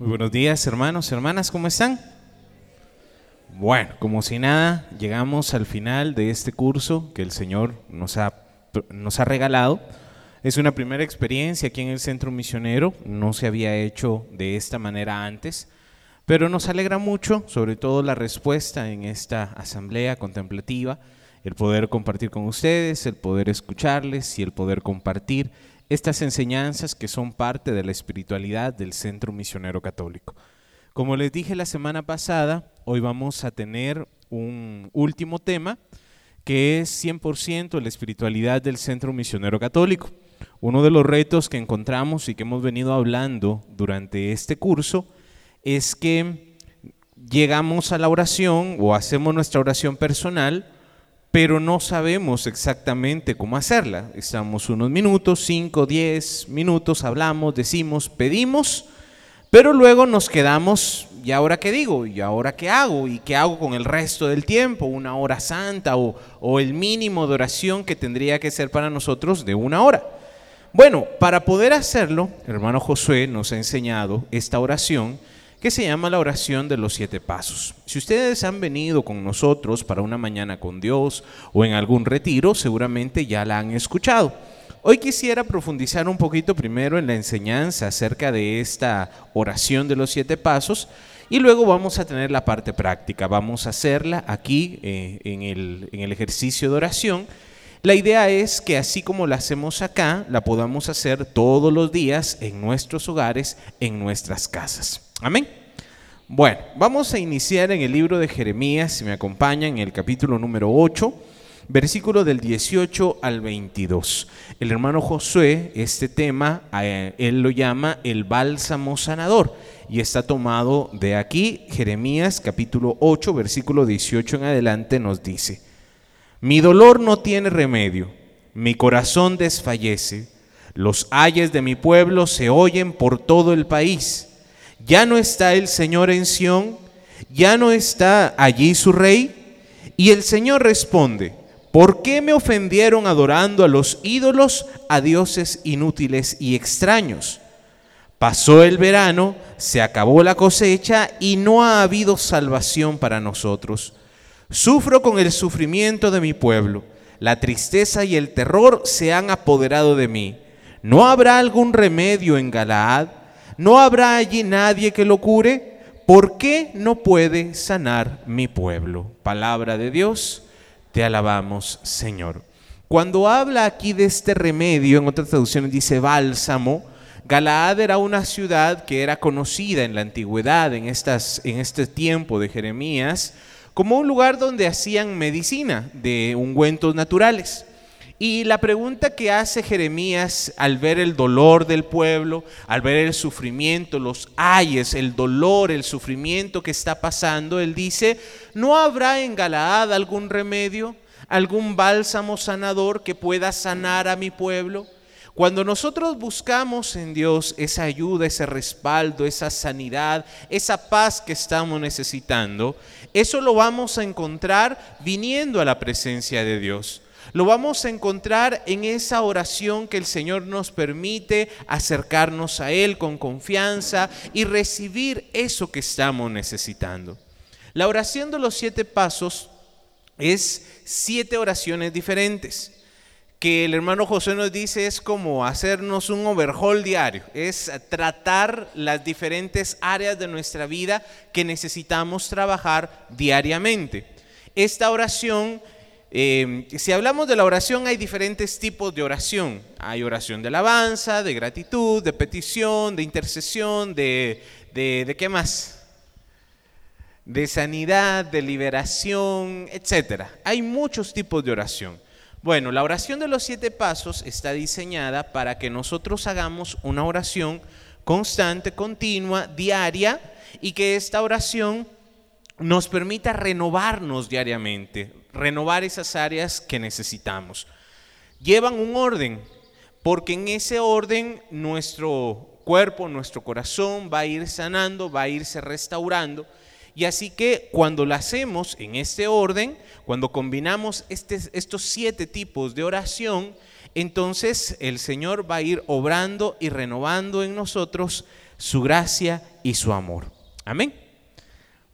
Buenos días, hermanos, hermanas, ¿cómo están? Bueno, como si nada, llegamos al final de este curso que el Señor nos ha, nos ha regalado. Es una primera experiencia aquí en el Centro Misionero, no se había hecho de esta manera antes, pero nos alegra mucho, sobre todo la respuesta en esta asamblea contemplativa, el poder compartir con ustedes, el poder escucharles y el poder compartir estas enseñanzas que son parte de la espiritualidad del Centro Misionero Católico. Como les dije la semana pasada, hoy vamos a tener un último tema que es 100% la espiritualidad del Centro Misionero Católico. Uno de los retos que encontramos y que hemos venido hablando durante este curso es que llegamos a la oración o hacemos nuestra oración personal pero no sabemos exactamente cómo hacerla. Estamos unos minutos, 5, 10 minutos, hablamos, decimos, pedimos, pero luego nos quedamos, ¿y ahora qué digo? ¿Y ahora qué hago? ¿Y qué hago con el resto del tiempo? ¿Una hora santa o, el mínimo de oración que tendría que ser para nosotros de una hora? Bueno, para poder hacerlo, hermano Josué nos ha enseñado esta oración que se llama la oración de los siete pasos. Si ustedes han venido con nosotros para una mañana con Dios o en algún retiro, seguramente ya la han escuchado. Hoy quisiera profundizar un poquito primero en la enseñanza acerca de esta oración de los siete pasos y luego vamos a tener la parte práctica. Vamos a hacerla aquí eh, en, el, en el ejercicio de oración. La idea es que así como la hacemos acá, la podamos hacer todos los días en nuestros hogares, en nuestras casas. Amén. Bueno, vamos a iniciar en el libro de Jeremías, si me acompañan, en el capítulo número 8, versículo del 18 al 22. El hermano Josué, este tema, él lo llama el bálsamo sanador y está tomado de aquí, Jeremías capítulo 8, versículo 18 en adelante nos dice, mi dolor no tiene remedio, mi corazón desfallece, los ayes de mi pueblo se oyen por todo el país ya no está el Señor en Sión, ya no está allí su rey. Y el Señor responde, ¿por qué me ofendieron adorando a los ídolos, a dioses inútiles y extraños? Pasó el verano, se acabó la cosecha y no ha habido salvación para nosotros. Sufro con el sufrimiento de mi pueblo. La tristeza y el terror se han apoderado de mí. ¿No habrá algún remedio en Galaad? ¿No habrá allí nadie que lo cure? ¿Por qué no puede sanar mi pueblo? Palabra de Dios, te alabamos, Señor. Cuando habla aquí de este remedio, en otras traducciones dice bálsamo, Galaad era una ciudad que era conocida en la antigüedad, en, estas, en este tiempo de Jeremías, como un lugar donde hacían medicina de ungüentos naturales. Y la pregunta que hace Jeremías al ver el dolor del pueblo, al ver el sufrimiento, los ayes, el dolor, el sufrimiento que está pasando, él dice, ¿no habrá en Galaad algún remedio, algún bálsamo sanador que pueda sanar a mi pueblo? Cuando nosotros buscamos en Dios esa ayuda, ese respaldo, esa sanidad, esa paz que estamos necesitando, eso lo vamos a encontrar viniendo a la presencia de Dios. Lo vamos a encontrar en esa oración que el Señor nos permite acercarnos a Él con confianza y recibir eso que estamos necesitando. La oración de los siete pasos es siete oraciones diferentes que el hermano José nos dice es como hacernos un overhaul diario, es tratar las diferentes áreas de nuestra vida que necesitamos trabajar diariamente. Esta oración Em, si hablamos de la oración, hay diferentes tipos de oración. Hay oración de alabanza, de gratitud, de petición, de intercesión, de, de, de qué más? De sanidad, de liberación, etc. Hay muchos tipos de oración. Bueno, la oración de los siete pasos está diseñada para que nosotros hagamos una oración constante, continua, diaria, y que esta oración nos permita renovarnos diariamente, renovar esas áreas que necesitamos. Llevan un orden, porque en ese orden nuestro cuerpo, nuestro corazón va a ir sanando, va a irse restaurando. Y así que cuando lo hacemos en este orden, cuando combinamos este, estos siete tipos de oración, entonces el Señor va a ir obrando y renovando en nosotros su gracia y su amor. Amén.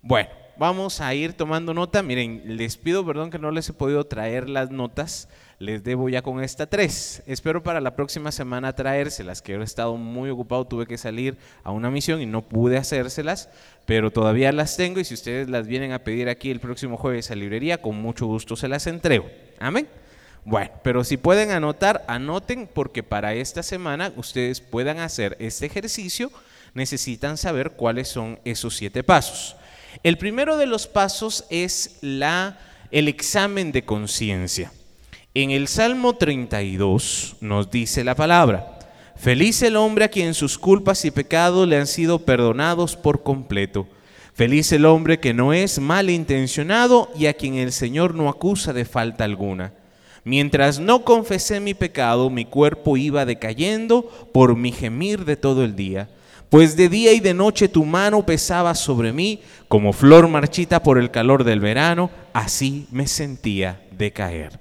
Bueno, vamos a ir tomando nota. Miren, les pido perdón que no les he podido traer las notas. Les debo ya con esta tres. Espero para la próxima semana traérselas, que he estado muy ocupado, tuve que salir a una misión y no pude hacérselas, pero todavía las tengo y si ustedes las vienen a pedir aquí el próximo jueves a librería, con mucho gusto se las entrego. Amén. Bueno, pero si pueden anotar, anoten porque para esta semana ustedes puedan hacer este ejercicio, necesitan saber cuáles son esos siete pasos. El primero de los pasos es la, el examen de conciencia. En el Salmo 32 nos dice la palabra, feliz el hombre a quien sus culpas y pecados le han sido perdonados por completo. Feliz el hombre que no es malintencionado y a quien el Señor no acusa de falta alguna. Mientras no confesé mi pecado, mi cuerpo iba decayendo por mi gemir de todo el día. Pues de día y de noche tu mano pesaba sobre mí, como flor marchita por el calor del verano, así me sentía decaer.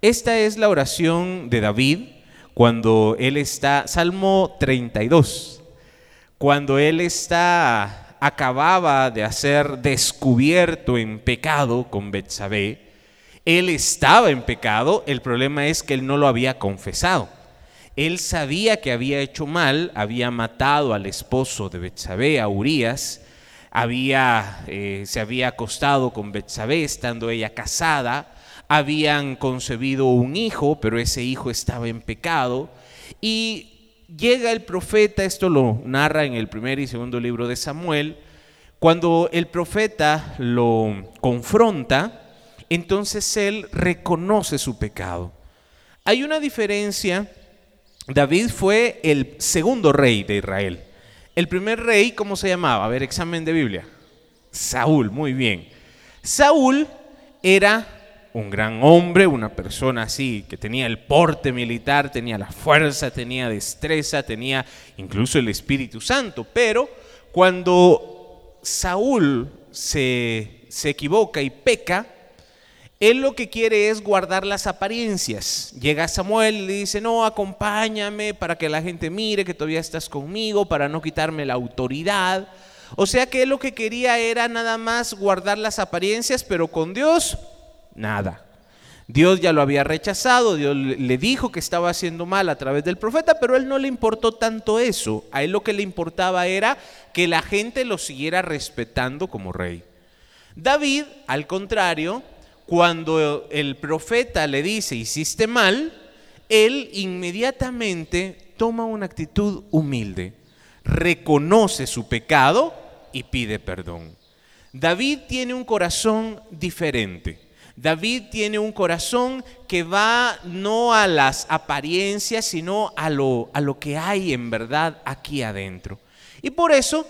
Esta es la oración de David cuando él está, Salmo 32, cuando él está, acababa de ser descubierto en pecado con Betsabé, él estaba en pecado, el problema es que él no lo había confesado. Él sabía que había hecho mal, había matado al esposo de Betsabé, a Urias, había, eh, se había acostado con Betsabé estando ella casada, habían concebido un hijo, pero ese hijo estaba en pecado. Y llega el profeta, esto lo narra en el primer y segundo libro de Samuel, cuando el profeta lo confronta, entonces él reconoce su pecado. Hay una diferencia. David fue el segundo rey de Israel. El primer rey, ¿cómo se llamaba? A ver, examen de Biblia. Saúl, muy bien. Saúl era un gran hombre, una persona así, que tenía el porte militar, tenía la fuerza, tenía destreza, tenía incluso el Espíritu Santo. Pero cuando Saúl se, se equivoca y peca, él lo que quiere es guardar las apariencias. Llega Samuel y le dice, no, acompáñame para que la gente mire que todavía estás conmigo, para no quitarme la autoridad. O sea que él lo que quería era nada más guardar las apariencias, pero con Dios, nada. Dios ya lo había rechazado, Dios le dijo que estaba haciendo mal a través del profeta, pero a él no le importó tanto eso. A él lo que le importaba era que la gente lo siguiera respetando como rey. David, al contrario, cuando el profeta le dice, hiciste mal, él inmediatamente toma una actitud humilde, reconoce su pecado y pide perdón. David tiene un corazón diferente. David tiene un corazón que va no a las apariencias, sino a lo, a lo que hay en verdad aquí adentro. Y por eso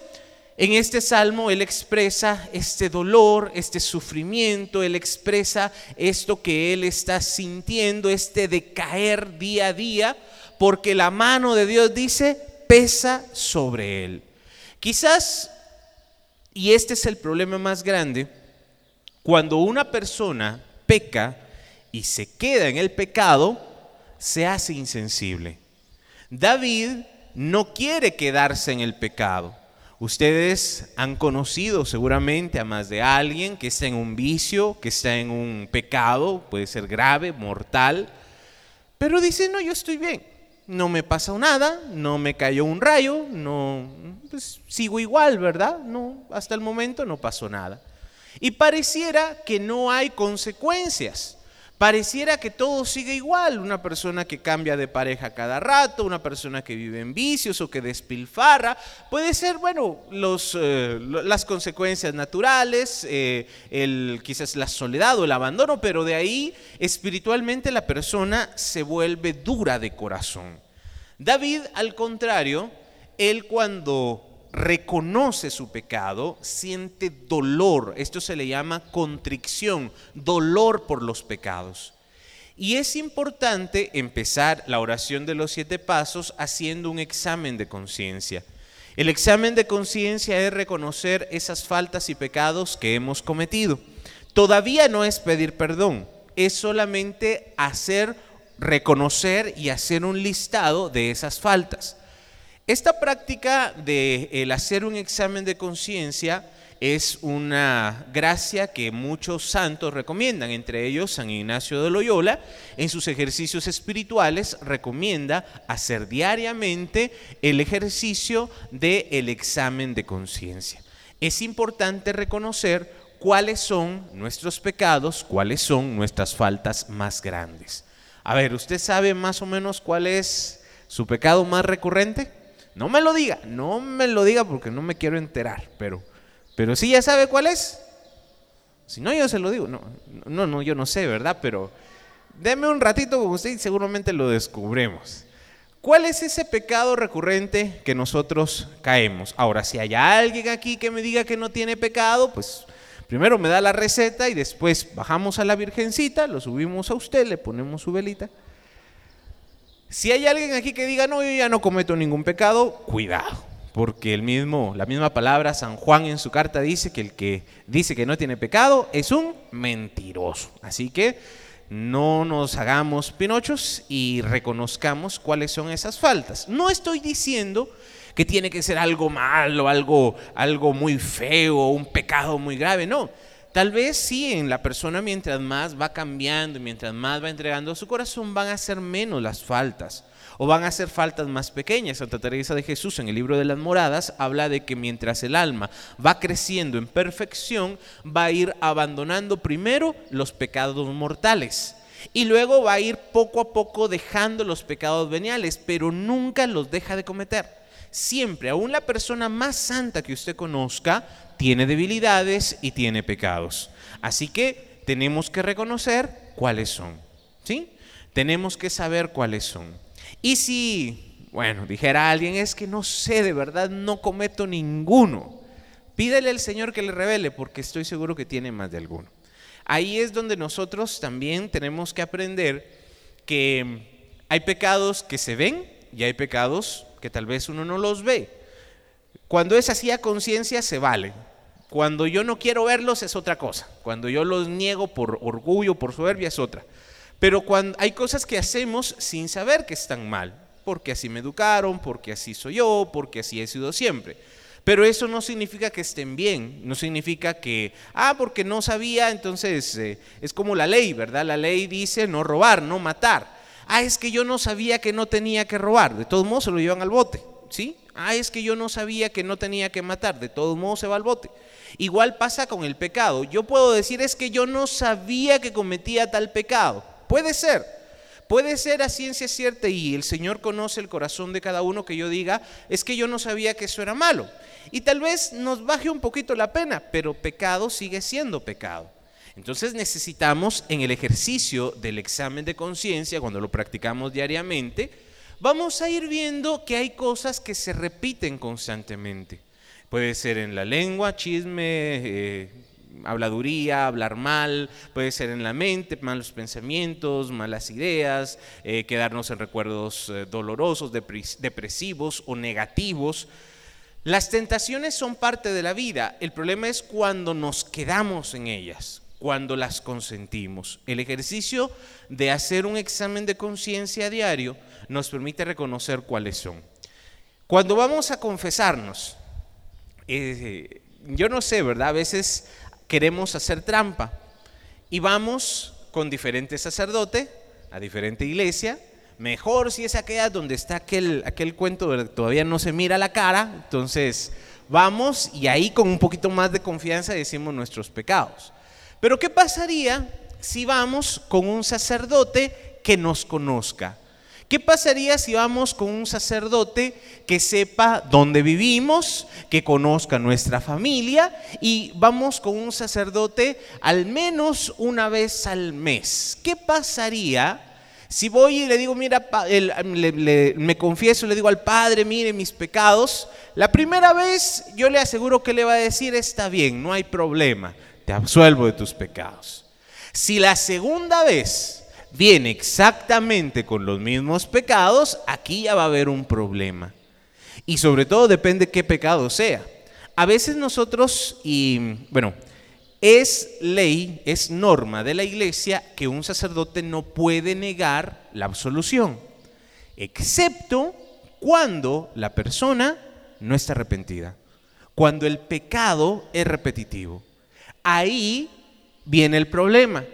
en este salmo él expresa este dolor, este sufrimiento, él expresa esto que él está sintiendo, este decaer día a día, porque la mano de Dios dice, pesa sobre él. Quizás, y este es el problema más grande, cuando una persona peca y se queda en el pecado, se hace insensible. David no quiere quedarse en el pecado. Ustedes han conocido seguramente a más de alguien que está en un vicio, que está en un pecado, puede ser grave, mortal, pero dice, no, yo estoy bien, no me pasa nada, no me cayó un rayo, no, pues sigo igual, ¿verdad? No, hasta el momento no pasó nada. Y pareciera que no hay consecuencias. Pareciera que todo sigue igual, una persona que cambia de pareja cada rato, una persona que vive en vicios o que despilfarra, puede ser, bueno, los, eh, las consecuencias naturales, eh, el, quizás la soledad o el abandono, pero de ahí espiritualmente la persona se vuelve dura de corazón. David, al contrario, él cuando reconoce su pecado, siente dolor. Esto se le llama contrición, dolor por los pecados. Y es importante empezar la oración de los siete pasos haciendo un examen de conciencia. El examen de conciencia es reconocer esas faltas y pecados que hemos cometido. Todavía no es pedir perdón, es solamente hacer, reconocer y hacer un listado de esas faltas. Esta práctica de hacer un examen de conciencia es una gracia que muchos santos recomiendan, entre ellos San Ignacio de Loyola, en sus ejercicios espirituales recomienda hacer diariamente el ejercicio del el examen de conciencia. Es importante reconocer cuáles son nuestros pecados, cuáles son nuestras faltas más grandes. A ver, ¿usted sabe más o menos cuál es su pecado más recurrente? No me lo diga, no me lo diga porque no me quiero enterar, pero pero si ya sabe cuál es. Si no, yo se lo digo. No, no, no, yo no sé, ¿verdad? Pero deme un ratito con usted y seguramente lo descubremos. ¿Cuál es ese pecado recurrente que nosotros caemos? Ahora, si hay alguien aquí que me diga que no tiene pecado, pues primero me da la receta y después bajamos a la Virgencita, lo subimos a usted, le ponemos su velita. Si hay alguien aquí que diga, no, yo ya no cometo ningún pecado, cuidado porque el mismo, la misma palabra, San Juan en su carta dice que el que dice que no tiene pecado es un mentiroso. Así que no nos hagamos pinochos y reconozcamos cuáles son esas faltas. No estoy diciendo que tiene que ser algo malo, algo, algo muy feo, un pecado muy grave, no. Tal vez sí, en la persona mientras más va cambiando, mientras más va entregando su corazón, van a ser menos las faltas o van a ser faltas más pequeñas. Santa Teresa de Jesús en el libro de las moradas habla de que mientras el alma va creciendo en perfección, va a ir abandonando primero los pecados mortales. Y luego va a ir poco a poco dejando los pecados veniales, pero nunca los deja de cometer. Siempre, aún la persona más santa que usted conozca, tiene debilidades y tiene pecados. Así que tenemos que reconocer cuáles son. ¿Sí? Tenemos que saber cuáles son. Y si, bueno, dijera alguien, es que no sé, de verdad no cometo ninguno, pídele al Señor que le revele, porque estoy seguro que tiene más de alguno. Ahí es donde nosotros también tenemos que aprender que hay pecados que se ven y hay pecados que tal vez uno no los ve. Cuando es así a conciencia se vale. Cuando yo no quiero verlos es otra cosa. Cuando yo los niego por orgullo, por soberbia es otra. Pero cuando hay cosas que hacemos sin saber que están mal, porque así me educaron, porque así soy yo, porque así he sido siempre. Pero eso no significa que estén bien, no significa que, ah, porque no sabía, entonces eh, es como la ley, ¿verdad? La ley dice no robar, no matar. Ah, es que yo no sabía que no tenía que robar, de todos modos se lo llevan al bote, ¿sí? Ah, es que yo no sabía que no tenía que matar, de todos modos se va al bote. Igual pasa con el pecado. Yo puedo decir es que yo no sabía que cometía tal pecado. Puede ser, puede ser a ciencia cierta y el Señor conoce el corazón de cada uno que yo diga, es que yo no sabía que eso era malo. Y tal vez nos baje un poquito la pena, pero pecado sigue siendo pecado. Entonces necesitamos en el ejercicio del examen de conciencia, cuando lo practicamos diariamente, vamos a ir viendo que hay cosas que se repiten constantemente. Puede ser en la lengua, chisme, eh, habladuría, hablar mal, puede ser en la mente, malos pensamientos, malas ideas, eh, quedarnos en recuerdos eh, dolorosos, depresivos o negativos. Las tentaciones son parte de la vida, el problema es cuando nos quedamos en ellas, cuando las consentimos. El ejercicio de hacer un examen de conciencia diario nos permite reconocer cuáles son. Cuando vamos a confesarnos, eh, yo no sé, ¿verdad? A veces queremos hacer trampa y vamos con diferente sacerdote a diferente iglesia. Mejor si es aquella donde está aquel, aquel cuento, todavía no se mira la cara, entonces vamos y ahí con un poquito más de confianza decimos nuestros pecados. Pero ¿qué pasaría si vamos con un sacerdote que nos conozca? ¿Qué pasaría si vamos con un sacerdote que sepa dónde vivimos, que conozca nuestra familia y vamos con un sacerdote al menos una vez al mes? ¿Qué pasaría si voy y le digo, mira, me confieso, le digo al Padre, mire mis pecados? La primera vez yo le aseguro que le va a decir, está bien, no hay problema, te absuelvo de tus pecados. Si la segunda vez viene exactamente con los mismos pecados, aquí ya va a haber un problema. Y sobre todo depende qué pecado sea. A veces nosotros, y bueno, es ley, es norma de la iglesia que un sacerdote no puede negar la absolución, excepto Cuando la persona no está arrepentida, cuando el pecado es repetitivo. Ahí viene el problema.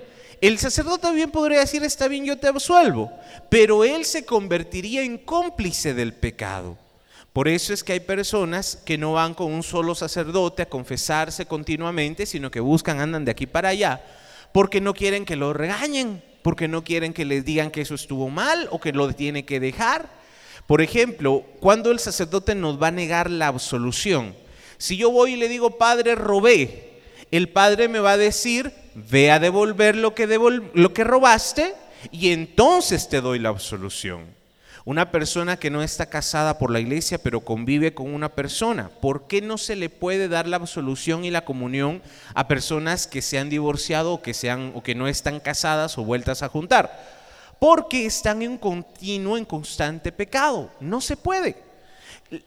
El sacerdote bien podría decir, está bien, yo te absuelvo, pero él se convertiría en cómplice del pecado. Por eso es que hay personas que no van con un solo sacerdote a confesarse continuamente, sino que buscan, andan de aquí para allá, porque no quieren que lo regañen, porque no quieren que les digan que eso estuvo mal o que lo tiene que dejar. Por ejemplo, cuando el sacerdote nos va a negar la absolución, si yo voy y le digo, padre, robé, el padre me va a decir, ve a devolver lo que, lo que robaste y entonces te doy la absolución. Una persona que no está casada por la iglesia, pero convive con una persona, ¿por qué no se le puede dar la absolución y la comunión a personas que se han divorciado o que, sean, o que no están casadas o vueltas a juntar? Porque están en continuo, en constante pecado. No se puede.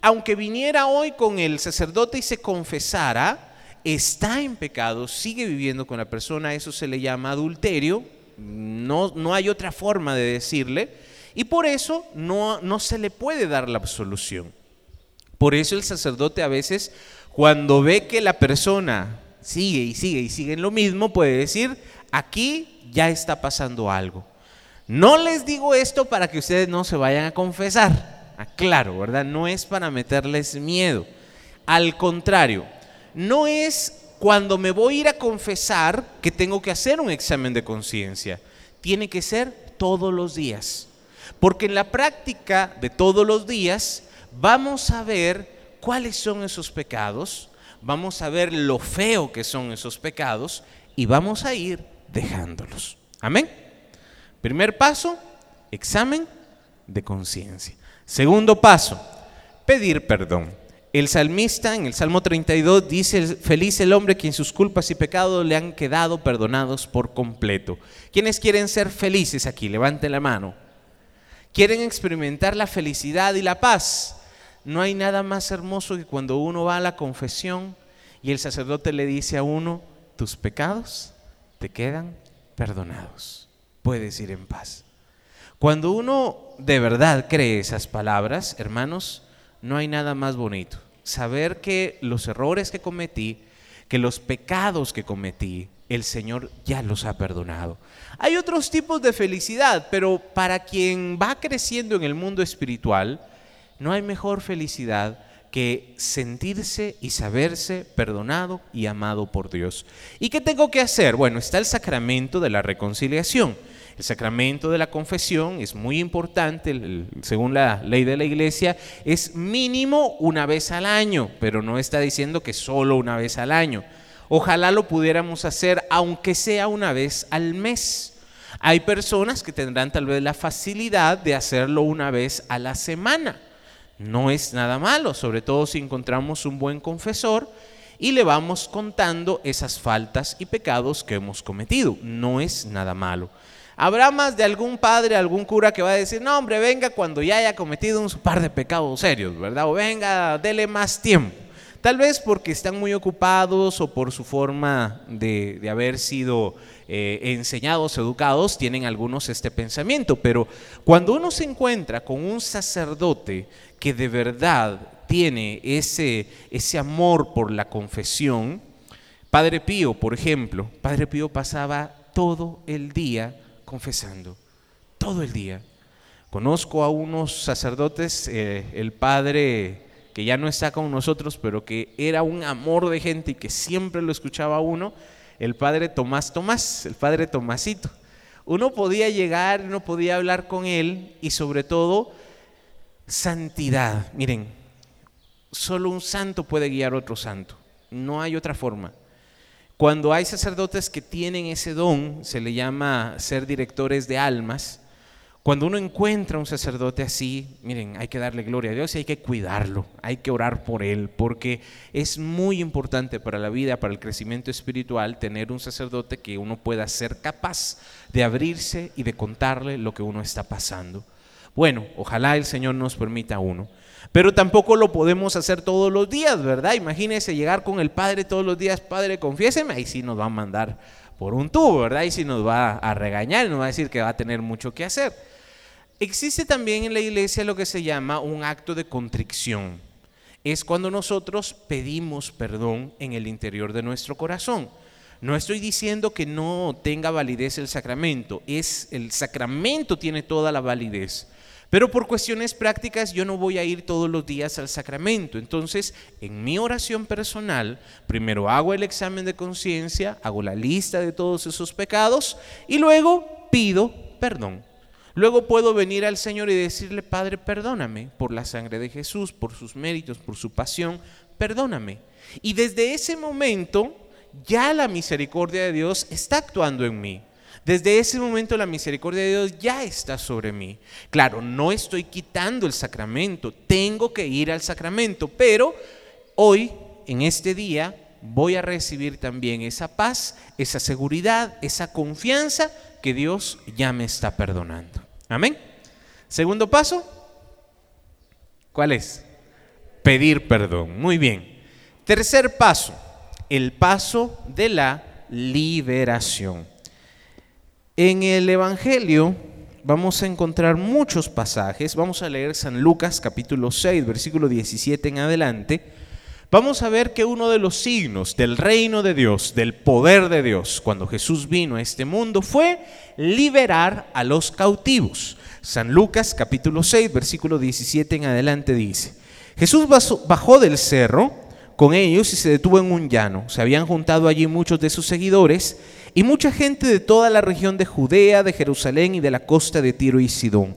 Aunque viniera hoy con el sacerdote y se confesara, está en pecado, sigue viviendo con la persona, eso se le llama adulterio, no, no hay otra forma de decirle y por eso no, no se le puede dar la absolución. Por eso el sacerdote a veces, cuando ve que la persona sigue y sigue y sigue en lo mismo, puede decir, aquí ya está pasando algo. No les digo esto para que ustedes no se vayan a confesar. Aclaro, ¿verdad? No es para meterles miedo. Al contrario, no es cuando me voy a ir a confesar que tengo que hacer un examen de conciencia. Tiene que ser todos los días. Porque en la práctica de todos los días vamos a ver cuáles son esos pecados, vamos a ver lo feo que son esos pecados y vamos a ir dejándolos. Amén. Primer paso, examen de conciencia. Segundo paso, pedir perdón. El salmista en el Salmo 32 dice, feliz el hombre quien sus culpas y pecados le han quedado perdonados por completo. ¿Quiénes quieren ser felices aquí? Levanten la mano quieren experimentar la felicidad y la paz. No hay nada más hermoso que cuando uno va a la confesión y el sacerdote le dice a uno, tus pecados te quedan perdonados. Puedes ir en paz. Cuando uno de verdad cree esas palabras, hermanos, no hay nada más bonito. Saber que los errores que cometí, que los pecados que cometí, el Señor ya los ha perdonado. Hay otros tipos de felicidad, pero para quien va creciendo en el mundo espiritual, no hay mejor felicidad que sentirse y saberse perdonado y amado por Dios. ¿Y qué tengo que hacer? Bueno, está el sacramento de la reconciliación. El sacramento de la confesión es muy importante, según la ley de la iglesia, es mínimo una vez al año, pero no está diciendo que solo una vez al año. Ojalá lo pudiéramos hacer aunque sea una vez al mes. Hay personas que tendrán tal vez la facilidad de hacerlo una vez a la semana. No es nada malo, sobre todo si encontramos un buen confesor y le vamos contando esas faltas y pecados que hemos cometido. No es nada malo. Habrá más de algún padre, algún cura que va a decir, no hombre, venga cuando ya haya cometido un par de pecados serios, ¿verdad? O venga, dele más tiempo. Tal vez porque están muy ocupados o por su forma de, haber sido eh, enseñados, educados, tienen algunos este pensamiento. Pero cuando uno se encuentra con un sacerdote que de verdad tiene ese, ese amor por la confesión, Padre Pío, por ejemplo, Padre Pío pasaba todo el día confesando, todo el día. Conozco a unos sacerdotes, eh, el Padre que ya no está con nosotros, pero que era un amor de gente y que siempre lo escuchaba uno, el padre Tomás Tomás, el padre Tomasito. Uno podía llegar, uno podía hablar con él y sobre todo santidad. Miren, solo un santo puede guiar a otro santo, no hay otra forma. Cuando hay sacerdotes que tienen ese don, se le llama ser directores de almas, cuando uno encuentra un sacerdote así, miren, hay que darle gloria a Dios y hay que cuidarlo, hay que orar por él, porque es muy importante para la vida, para el crecimiento espiritual, tener un sacerdote que uno pueda ser capaz de abrirse y de contarle lo que uno está pasando. Bueno, ojalá el Señor nos permita uno. Pero tampoco lo podemos hacer todos los días, ¿verdad? Imagínese llegar con el Padre todos los días, Padre, confiéseme, ahí sí nos va a mandar por un tubo, ¿verdad? Y sí nos va a regañar, nos va a decir que va a tener mucho que hacer. Existe también en la iglesia lo que se llama un acto de contrición. Es cuando nosotros pedimos perdón en el interior de nuestro corazón. No estoy diciendo que no tenga validez el sacramento, es el sacramento tiene toda la validez. Pero por cuestiones prácticas yo no voy a ir todos los días al sacramento. Entonces, en mi oración personal, primero hago el examen de conciencia, hago la lista de todos esos pecados y luego pido perdón. Luego puedo venir al Señor y decirle, Padre, perdóname por la sangre de Jesús, por sus méritos, por su pasión, perdóname. Y desde ese momento ya la misericordia de Dios está actuando en mí. Desde ese momento la misericordia de Dios ya está sobre mí. Claro, no estoy quitando el sacramento, tengo que ir al sacramento, pero hoy, en este día, voy a recibir también esa paz, esa seguridad, esa confianza que Dios ya me está perdonando. Amén. Segundo paso, ¿cuál es? Pedir perdón. Muy bien. Tercer paso, el paso de la liberación. En el Evangelio vamos a encontrar muchos pasajes. Vamos a leer San Lucas capítulo 6, versículo 17 en adelante. Vamos a ver que uno de los signos del reino de Dios, del poder de Dios, cuando Jesús vino a este mundo, fue liberar a los cautivos. San Lucas capítulo 6, versículo 17 en adelante dice, Jesús bajó del cerro con ellos y se detuvo en un llano. Se habían juntado allí muchos de sus seguidores y mucha gente de toda la región de Judea, de Jerusalén y de la costa de Tiro y Sidón.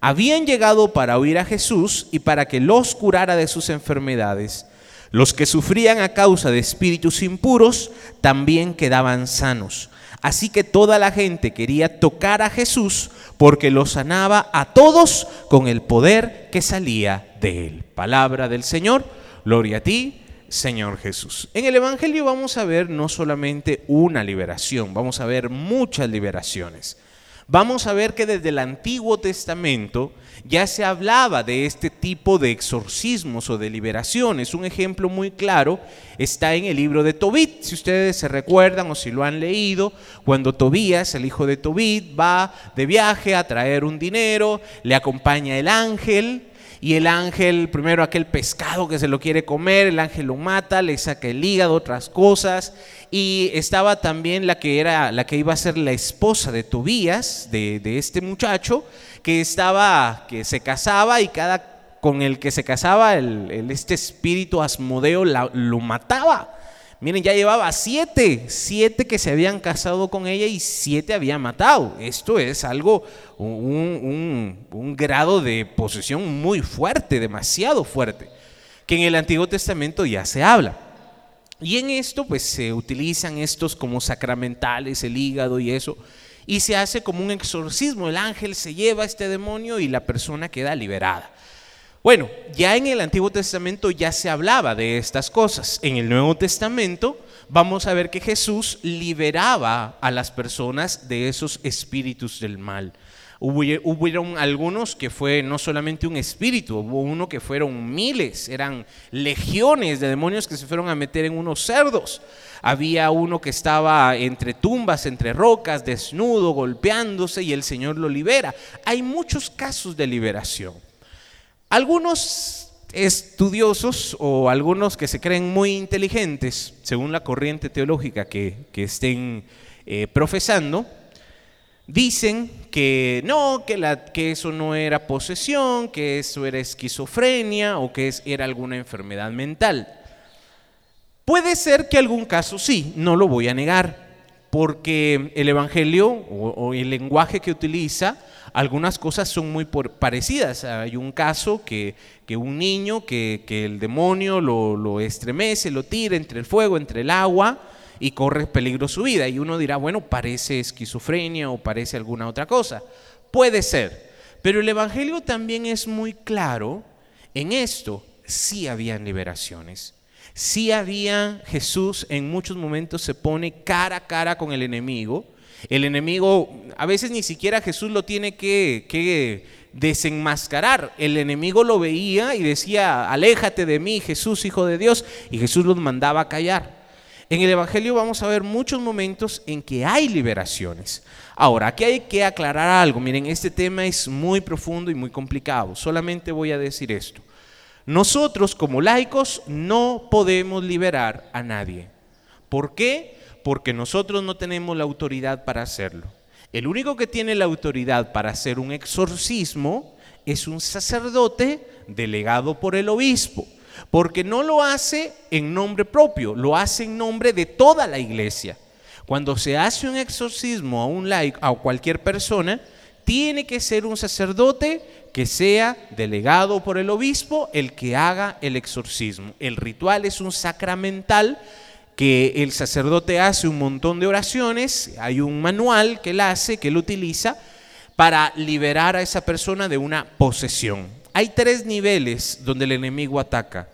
Habían llegado para oír a Jesús y para que los curara de sus enfermedades. Los que sufrían a causa de espíritus impuros también quedaban sanos. Así que toda la gente quería tocar a Jesús porque lo sanaba a todos con el poder que salía de él. Palabra del Señor, gloria a ti, Señor Jesús. En el Evangelio vamos a ver no solamente una liberación, vamos a ver muchas liberaciones. Vamos a ver que desde el Antiguo Testamento ya se hablaba de este tipo de exorcismos o de liberaciones. Un ejemplo muy claro está en el libro de Tobit. Si ustedes se recuerdan o si lo han leído, cuando Tobías, el hijo de Tobit, va de viaje a traer un dinero, le acompaña el ángel y el ángel, primero aquel pescado que se lo quiere comer, el ángel lo mata, le saca el hígado, otras cosas. Y estaba también la que era la que iba a ser la esposa de Tobías, de, este muchacho, que estaba, que se casaba y cada con el que se casaba, el, este espíritu asmodeo lo mataba. Miren, ya llevaba siete, siete que se habían casado con ella y siete había matado. Esto es algo, un, un grado de posesión muy fuerte, demasiado fuerte, que en el Antiguo Testamento ya se habla. Y en esto pues se utilizan estos como sacramentales, el hígado y eso, y se hace como un exorcismo. El ángel se lleva a este demonio y la persona queda liberada. Bueno, ya en el Antiguo Testamento ya se hablaba de estas cosas. En el Nuevo Testamento vamos a ver que Jesús liberaba a las personas de esos espíritus del mal. Hubieron algunos que fue no solamente un espíritu, hubo uno que fueron miles, eran legiones de demonios que se fueron a meter en unos cerdos. Había uno que estaba entre tumbas, entre rocas, desnudo, golpeándose y el Señor lo libera. Hay muchos casos de liberación. Algunos estudiosos o algunos que se creen muy inteligentes, según la corriente teológica que, estén eh, profesando, dicen que no, que, la, que, eso no era posesión, que eso era esquizofrenia o que era alguna enfermedad mental. Puede ser que algún caso sí, no lo voy a negar, porque el Evangelio o el lenguaje que utiliza algunas cosas son muy parecidas. Hay un caso que, un niño que, el demonio lo, estremece, lo tira entre el fuego, entre el agua y corre peligro su vida. Y uno dirá, bueno, parece esquizofrenia o parece alguna otra cosa. Puede ser. Pero el Evangelio también es muy claro en esto. Sí habían liberaciones. Sí había, Jesús en muchos momentos se pone cara a cara con el enemigo el enemigo, a veces ni siquiera Jesús lo tiene que, desenmascarar. El enemigo lo veía y decía, aléjate de mí, Jesús, Hijo de Dios, y Jesús los mandaba a callar. En el Evangelio vamos a ver muchos momentos en que hay liberaciones. Ahora, aquí hay que aclarar algo. Miren, este tema es muy profundo y muy complicado. Solamente voy a decir esto. Nosotros como laicos no podemos liberar a nadie. ¿Por qué? Porque nosotros no tenemos la autoridad para hacerlo. El único que tiene la autoridad para hacer un exorcismo es un sacerdote delegado por el obispo porque no lo hace en nombre propio, lo hace en nombre de toda la iglesia. Cuando se hace un exorcismo a un laico, a cualquier persona, tiene que ser un sacerdote que sea delegado por el obispo el que haga el exorcismo. El ritual es un sacramental que el sacerdote hace un montón de oraciones, hay un manual que él hace, que él utiliza para liberar a esa persona de una posesión. Hay tres niveles donde el enemigo ataca.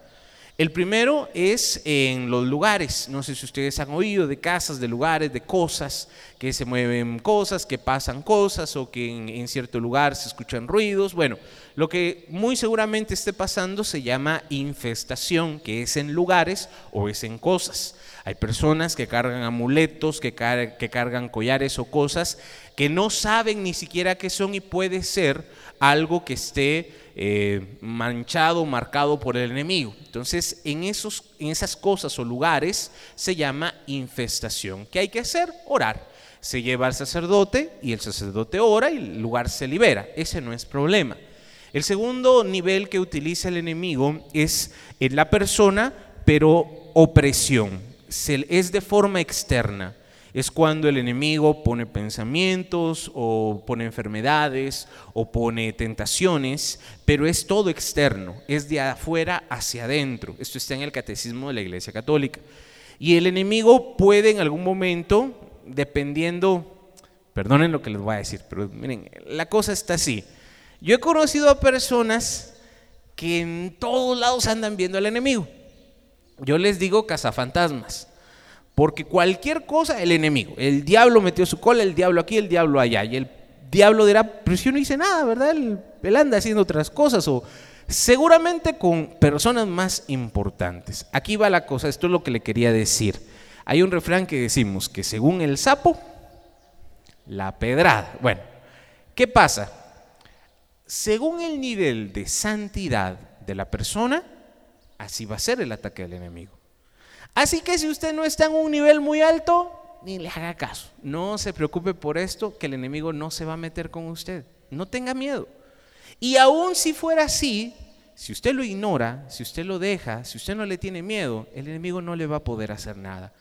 El primero es en los lugares, no sé si ustedes han oído de casas, de lugares, de cosas, que se mueven cosas, que pasan cosas o que en, cierto lugar se escuchan ruidos. Bueno, lo que muy seguramente esté pasando se llama infestación, que es en lugares o es en cosas. Hay personas que cargan amuletos, que, que cargan collares o cosas que no saben ni siquiera qué son y puede ser algo que esté eh, manchado, marcado por el enemigo. Entonces, en, esos, en esas cosas o lugares se llama infestación. ¿Qué hay que hacer? Orar. Se lleva al sacerdote y el sacerdote ora y el lugar se libera. Ese no es problema. El segundo nivel que utiliza el enemigo es en la persona, pero opresión. es de forma externa es cuando el enemigo pone pensamientos o pone enfermedades o pone tentaciones, pero es todo externo, es de afuera hacia adentro. Esto está en el catecismo de la Iglesia Católica. Y el enemigo puede en algún momento, dependiendo, perdonen lo que les voy a decir, pero miren, la cosa está así. Yo he conocido a personas que en todos lados andan viendo al enemigo. Yo les digo cazafantasmas. Porque cualquier cosa, el enemigo, el diablo metió su cola, el diablo aquí, el diablo allá. Y el diablo dirá, pero si yo no hice nada, ¿verdad? Él, anda haciendo otras cosas o seguramente con personas más importantes. Aquí va la cosa, esto es lo que le quería decir. Hay un refrán que decimos que según el sapo, la pedrada. Bueno, ¿qué pasa? Según el nivel de santidad de la persona, así va a ser el ataque del enemigo. Así que si usted no está en un nivel muy alto, ni le haga caso. No se preocupe por esto, que el enemigo no se va a meter con usted. No tenga miedo. Y aún si fuera así, si usted lo ignora, si usted lo deja, si usted no le tiene miedo, el enemigo no le va a poder hacer nada.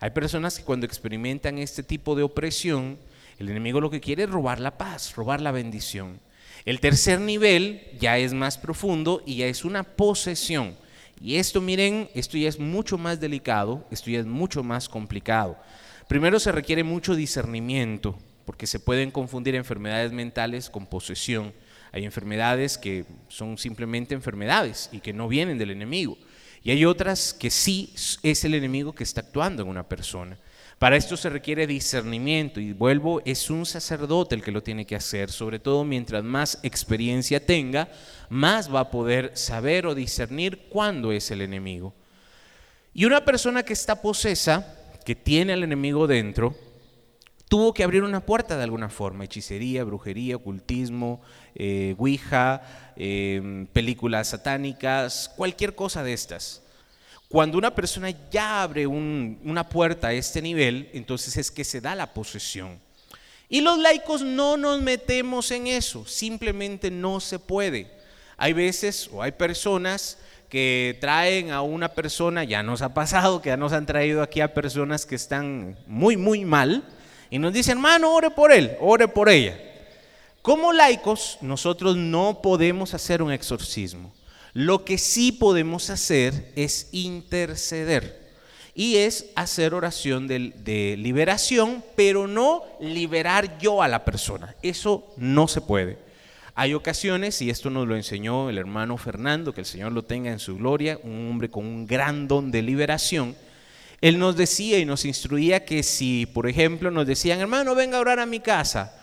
Hay personas que cuando experimentan este tipo de opresión, el enemigo lo que quiere es robar la paz, robar la bendición. El tercer nivel ya es más profundo y ya es una posesión. Y esto, miren, esto ya es mucho más delicado, esto ya es mucho más complicado. Primero se requiere mucho discernimiento, porque se pueden confundir enfermedades mentales con posesión. Hay enfermedades que son simplemente enfermedades y que no vienen del enemigo. Y hay otras que sí es el enemigo que está actuando en una persona. Para esto se requiere discernimiento y vuelvo, es un sacerdote el que lo tiene que hacer, sobre todo mientras más experiencia tenga, más va a poder saber o discernir cuándo es el enemigo. Y una persona que está posesa, que tiene al enemigo dentro, tuvo que abrir una puerta de alguna forma, hechicería, brujería, ocultismo, eh, ouija, eh, películas satánicas, cualquier cosa de estas. Cuando una persona ya abre una puerta a este nivel, entonces es que se da la posesión. Y los laicos no nos metemos en eso, simplemente no se puede. Hay veces o hay personas que traen a una persona, ya nos ha pasado, que ya nos han traído aquí a personas que están muy, muy mal, y nos dicen, hermano, ore por él, ore por ella. Como laicos, nosotros no podemos hacer un exorcismo. Lo que sí podemos hacer es interceder y es hacer oración de, liberación, pero no liberar yo a la persona. Eso no se puede. Hay ocasiones, y esto nos lo enseñó el hermano Fernando, que el Señor lo tenga en su gloria, un hombre con un gran don de liberación. Él nos decía y nos instruía que si, por ejemplo, nos decían, hermano, venga a orar a mi casa,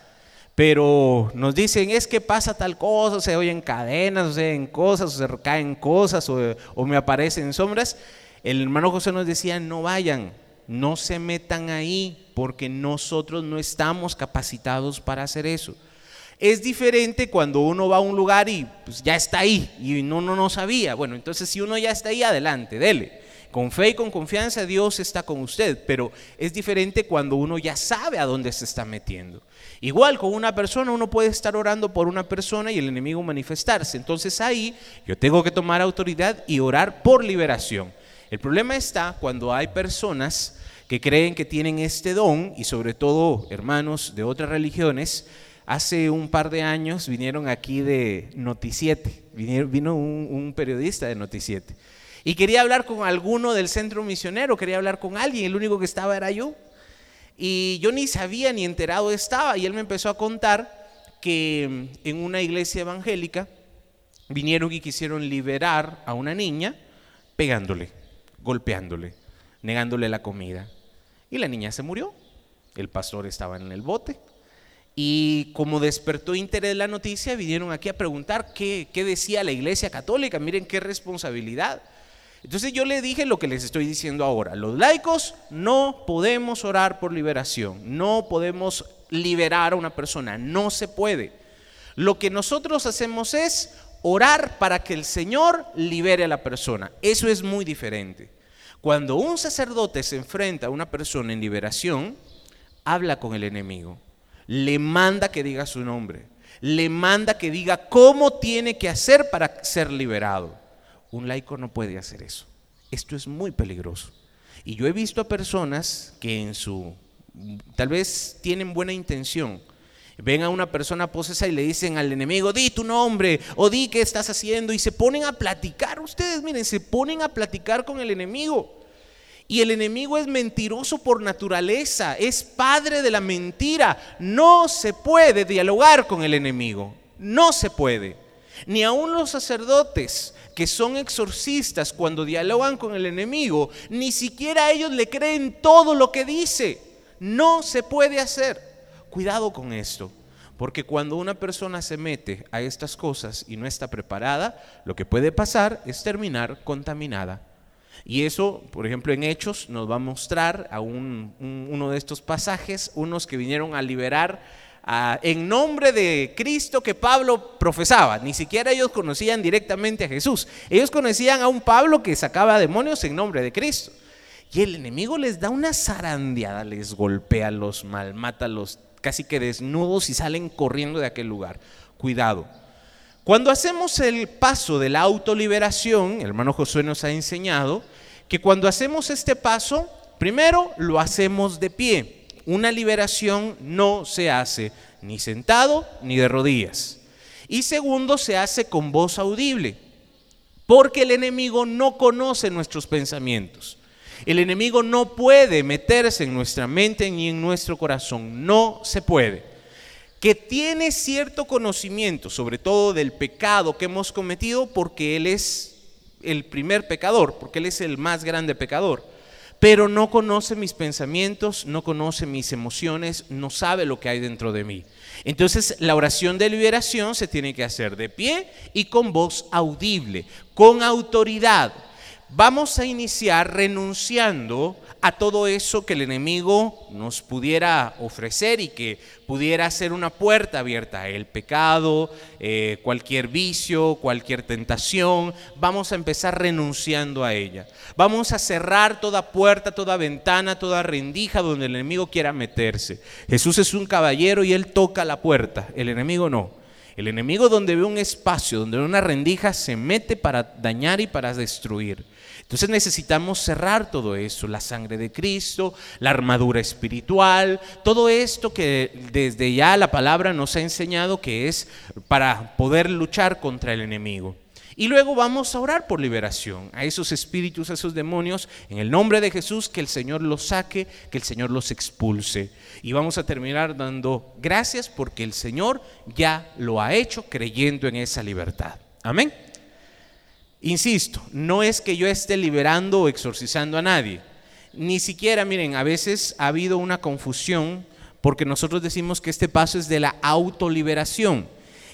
pero nos dicen es que pasa tal cosa, se oyen cadenas, o se en cosas, o se caen cosas, o, o me aparecen sombras. El hermano José nos decía, no vayan, no se metan ahí porque nosotros no estamos capacitados para hacer eso. Es diferente cuando uno va a un lugar y pues, ya está ahí y uno no, no sabía. Bueno, entonces si uno ya está ahí, adelante, dele. Con fe y con confianza Dios está con usted, pero es diferente cuando uno ya sabe a dónde se está metiendo. Igual con una persona, uno puede estar orando por una persona y el enemigo manifestarse. Entonces ahí yo tengo que tomar autoridad y orar por liberación. El problema está cuando hay personas que creen que tienen este don y sobre todo hermanos de otras religiones Hace un par de años vinieron aquí de Noticiete, vino un, periodista de Noticiete. Y quería hablar con alguno del centro misionero, quería hablar con alguien, el único que estaba era yo. Y yo ni sabía ni enterado estaba. Y él me empezó a contar que en una iglesia evangélica vinieron y quisieron liberar a una niña pegándole, golpeándole, negándole la comida. Y la niña se murió. El pastor estaba en el bote. Y como despertó interés la noticia, vinieron aquí a preguntar qué, decía la Iglesia Católica. Miren qué responsabilidad. Entonces yo le dije lo que les estoy diciendo ahora. Los laicos no podemos orar por liberación, no podemos liberar a una persona, no se puede. Lo que nosotros hacemos es orar para que el Señor libere a la persona. Eso es muy diferente. Cuando un sacerdote se enfrenta a una persona en liberación, habla con el enemigo le manda que diga su nombre, le manda que diga cómo tiene que hacer para ser liberado. Un laico no puede hacer eso. Esto es muy peligroso. Y yo he visto a personas que en su, tal vez tienen buena intención, ven a una persona posesa y le dicen al enemigo, di tu nombre o di qué estás haciendo y se ponen a platicar. Ustedes miren, se ponen a platicar con el enemigo. Y el enemigo es mentiroso por naturaleza, es padre de la mentira. No se puede dialogar con el enemigo, no se puede. Ni aun los sacerdotes que son exorcistas cuando dialogan con el enemigo, ni siquiera ellos le creen todo lo que dice. No se puede hacer. Cuidado con esto. Porque cuando una persona se mete a estas cosas y no está preparada, lo que puede pasar es terminar contaminada. Y eso, por ejemplo, en Hechos nos va a mostrar a uno de estos pasajes, unos que vinieron a liberar en nombre de Cristo que Pablo profesaba. Ni siquiera ellos conocían directamente a Jesús. Ellos conocían a un Pablo que sacaba demonios en nombre de Cristo. Y el enemigo les da una zarandeada, les golpea, los malmata, los casi que desnudos y salen corriendo de aquel lugar. Cuidado. Cuando hacemos el paso de la autoliberación, el hermano Josué nos ha enseñado que cuando hacemos este paso, primero lo hacemos de pie. Una liberación no se hace ni sentado ni de rodillas. Y segundo, se hace con voz audible, porque el enemigo no conoce nuestros pensamientos. El enemigo no puede meterse en nuestra mente ni en nuestro corazón, no se puede que tiene cierto conocimiento, sobre todo del pecado que hemos cometido, porque Él es el primer pecador, porque Él es el más grande pecador, pero no conoce mis pensamientos, no conoce mis emociones, no sabe lo que hay dentro de mí. Entonces la oración de liberación se tiene que hacer de pie y con voz audible, con autoridad. Vamos a iniciar renunciando a todo eso que el enemigo nos pudiera ofrecer y que pudiera ser una puerta abierta. El pecado, eh, cualquier vicio, cualquier tentación, vamos a empezar renunciando a ella. Vamos a cerrar toda puerta, toda ventana, toda rendija donde el enemigo quiera meterse. Jesús es un caballero y él toca la puerta, el enemigo no. El enemigo donde ve un espacio, donde ve una rendija, se mete para dañar y para destruir. Entonces necesitamos cerrar todo eso, la sangre de Cristo, la armadura espiritual, todo esto que desde ya la palabra nos ha enseñado que es para poder luchar contra el enemigo. Y luego vamos a orar por liberación a esos espíritus, a esos demonios, en el nombre de Jesús, que el Señor los saque, que el Señor los expulse. Y vamos a terminar dando gracias porque el Señor ya lo ha hecho creyendo en esa libertad. Amén. Insisto, no es que yo esté liberando o exorcizando a nadie. Ni siquiera, miren, a veces ha habido una confusión porque nosotros decimos que este paso es de la autoliberación.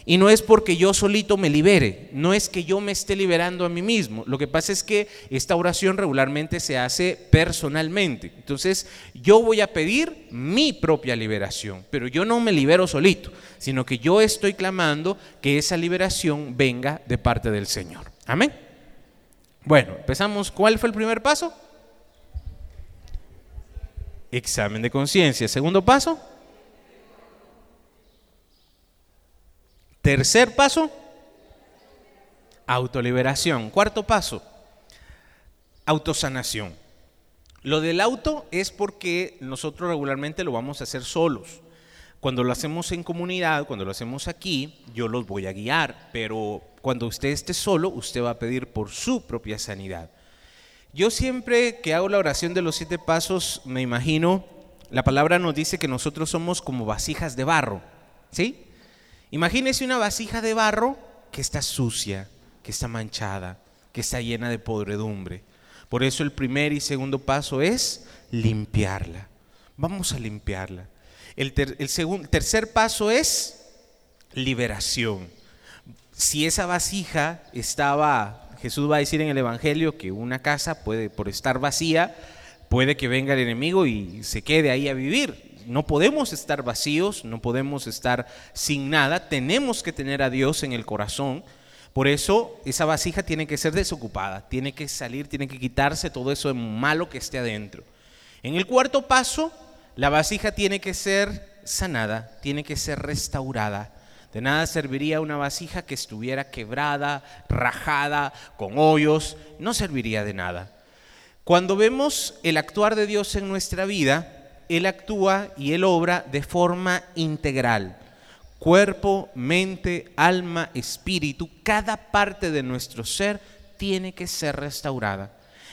Y no es porque yo solito me libere, no es que yo me esté liberando a mí mismo. Lo que pasa es que esta oración regularmente se hace personalmente. Entonces yo voy a pedir mi propia liberación, pero yo no me libero solito, sino que yo estoy clamando que esa liberación venga de parte del Señor. Amén. Bueno, empezamos. ¿Cuál fue el primer paso? Examen de conciencia. Segundo paso. Tercer paso, autoliberación. Cuarto paso, autosanación. Lo del auto es porque nosotros regularmente lo vamos a hacer solos. Cuando lo hacemos en comunidad, cuando lo hacemos aquí, yo los voy a guiar, pero cuando usted esté solo, usted va a pedir por su propia sanidad. Yo siempre que hago la oración de los siete pasos, me imagino, la palabra nos dice que nosotros somos como vasijas de barro, ¿sí? Imagínese una vasija de barro que está sucia, que está manchada, que está llena de podredumbre. Por eso el primer y segundo paso es limpiarla. Vamos a limpiarla. El, tercer paso es liberación. Si esa vasija estaba, Jesús va a decir en el Evangelio que una casa puede, por estar vacía, puede que venga el enemigo y se quede ahí a vivir no podemos estar vacíos, no podemos estar sin nada, tenemos que tener a Dios en el corazón. Por eso esa vasija tiene que ser desocupada, tiene que salir, tiene que quitarse todo eso malo que esté adentro. En el cuarto paso, la vasija tiene que ser sanada, tiene que ser restaurada. De nada serviría una vasija que estuviera quebrada, rajada, con hoyos, no serviría de nada. Cuando vemos el actuar de Dios en nuestra vida, él actúa y Él obra de forma integral. Cuerpo, mente, alma, espíritu, cada parte de nuestro ser tiene que ser restaurada.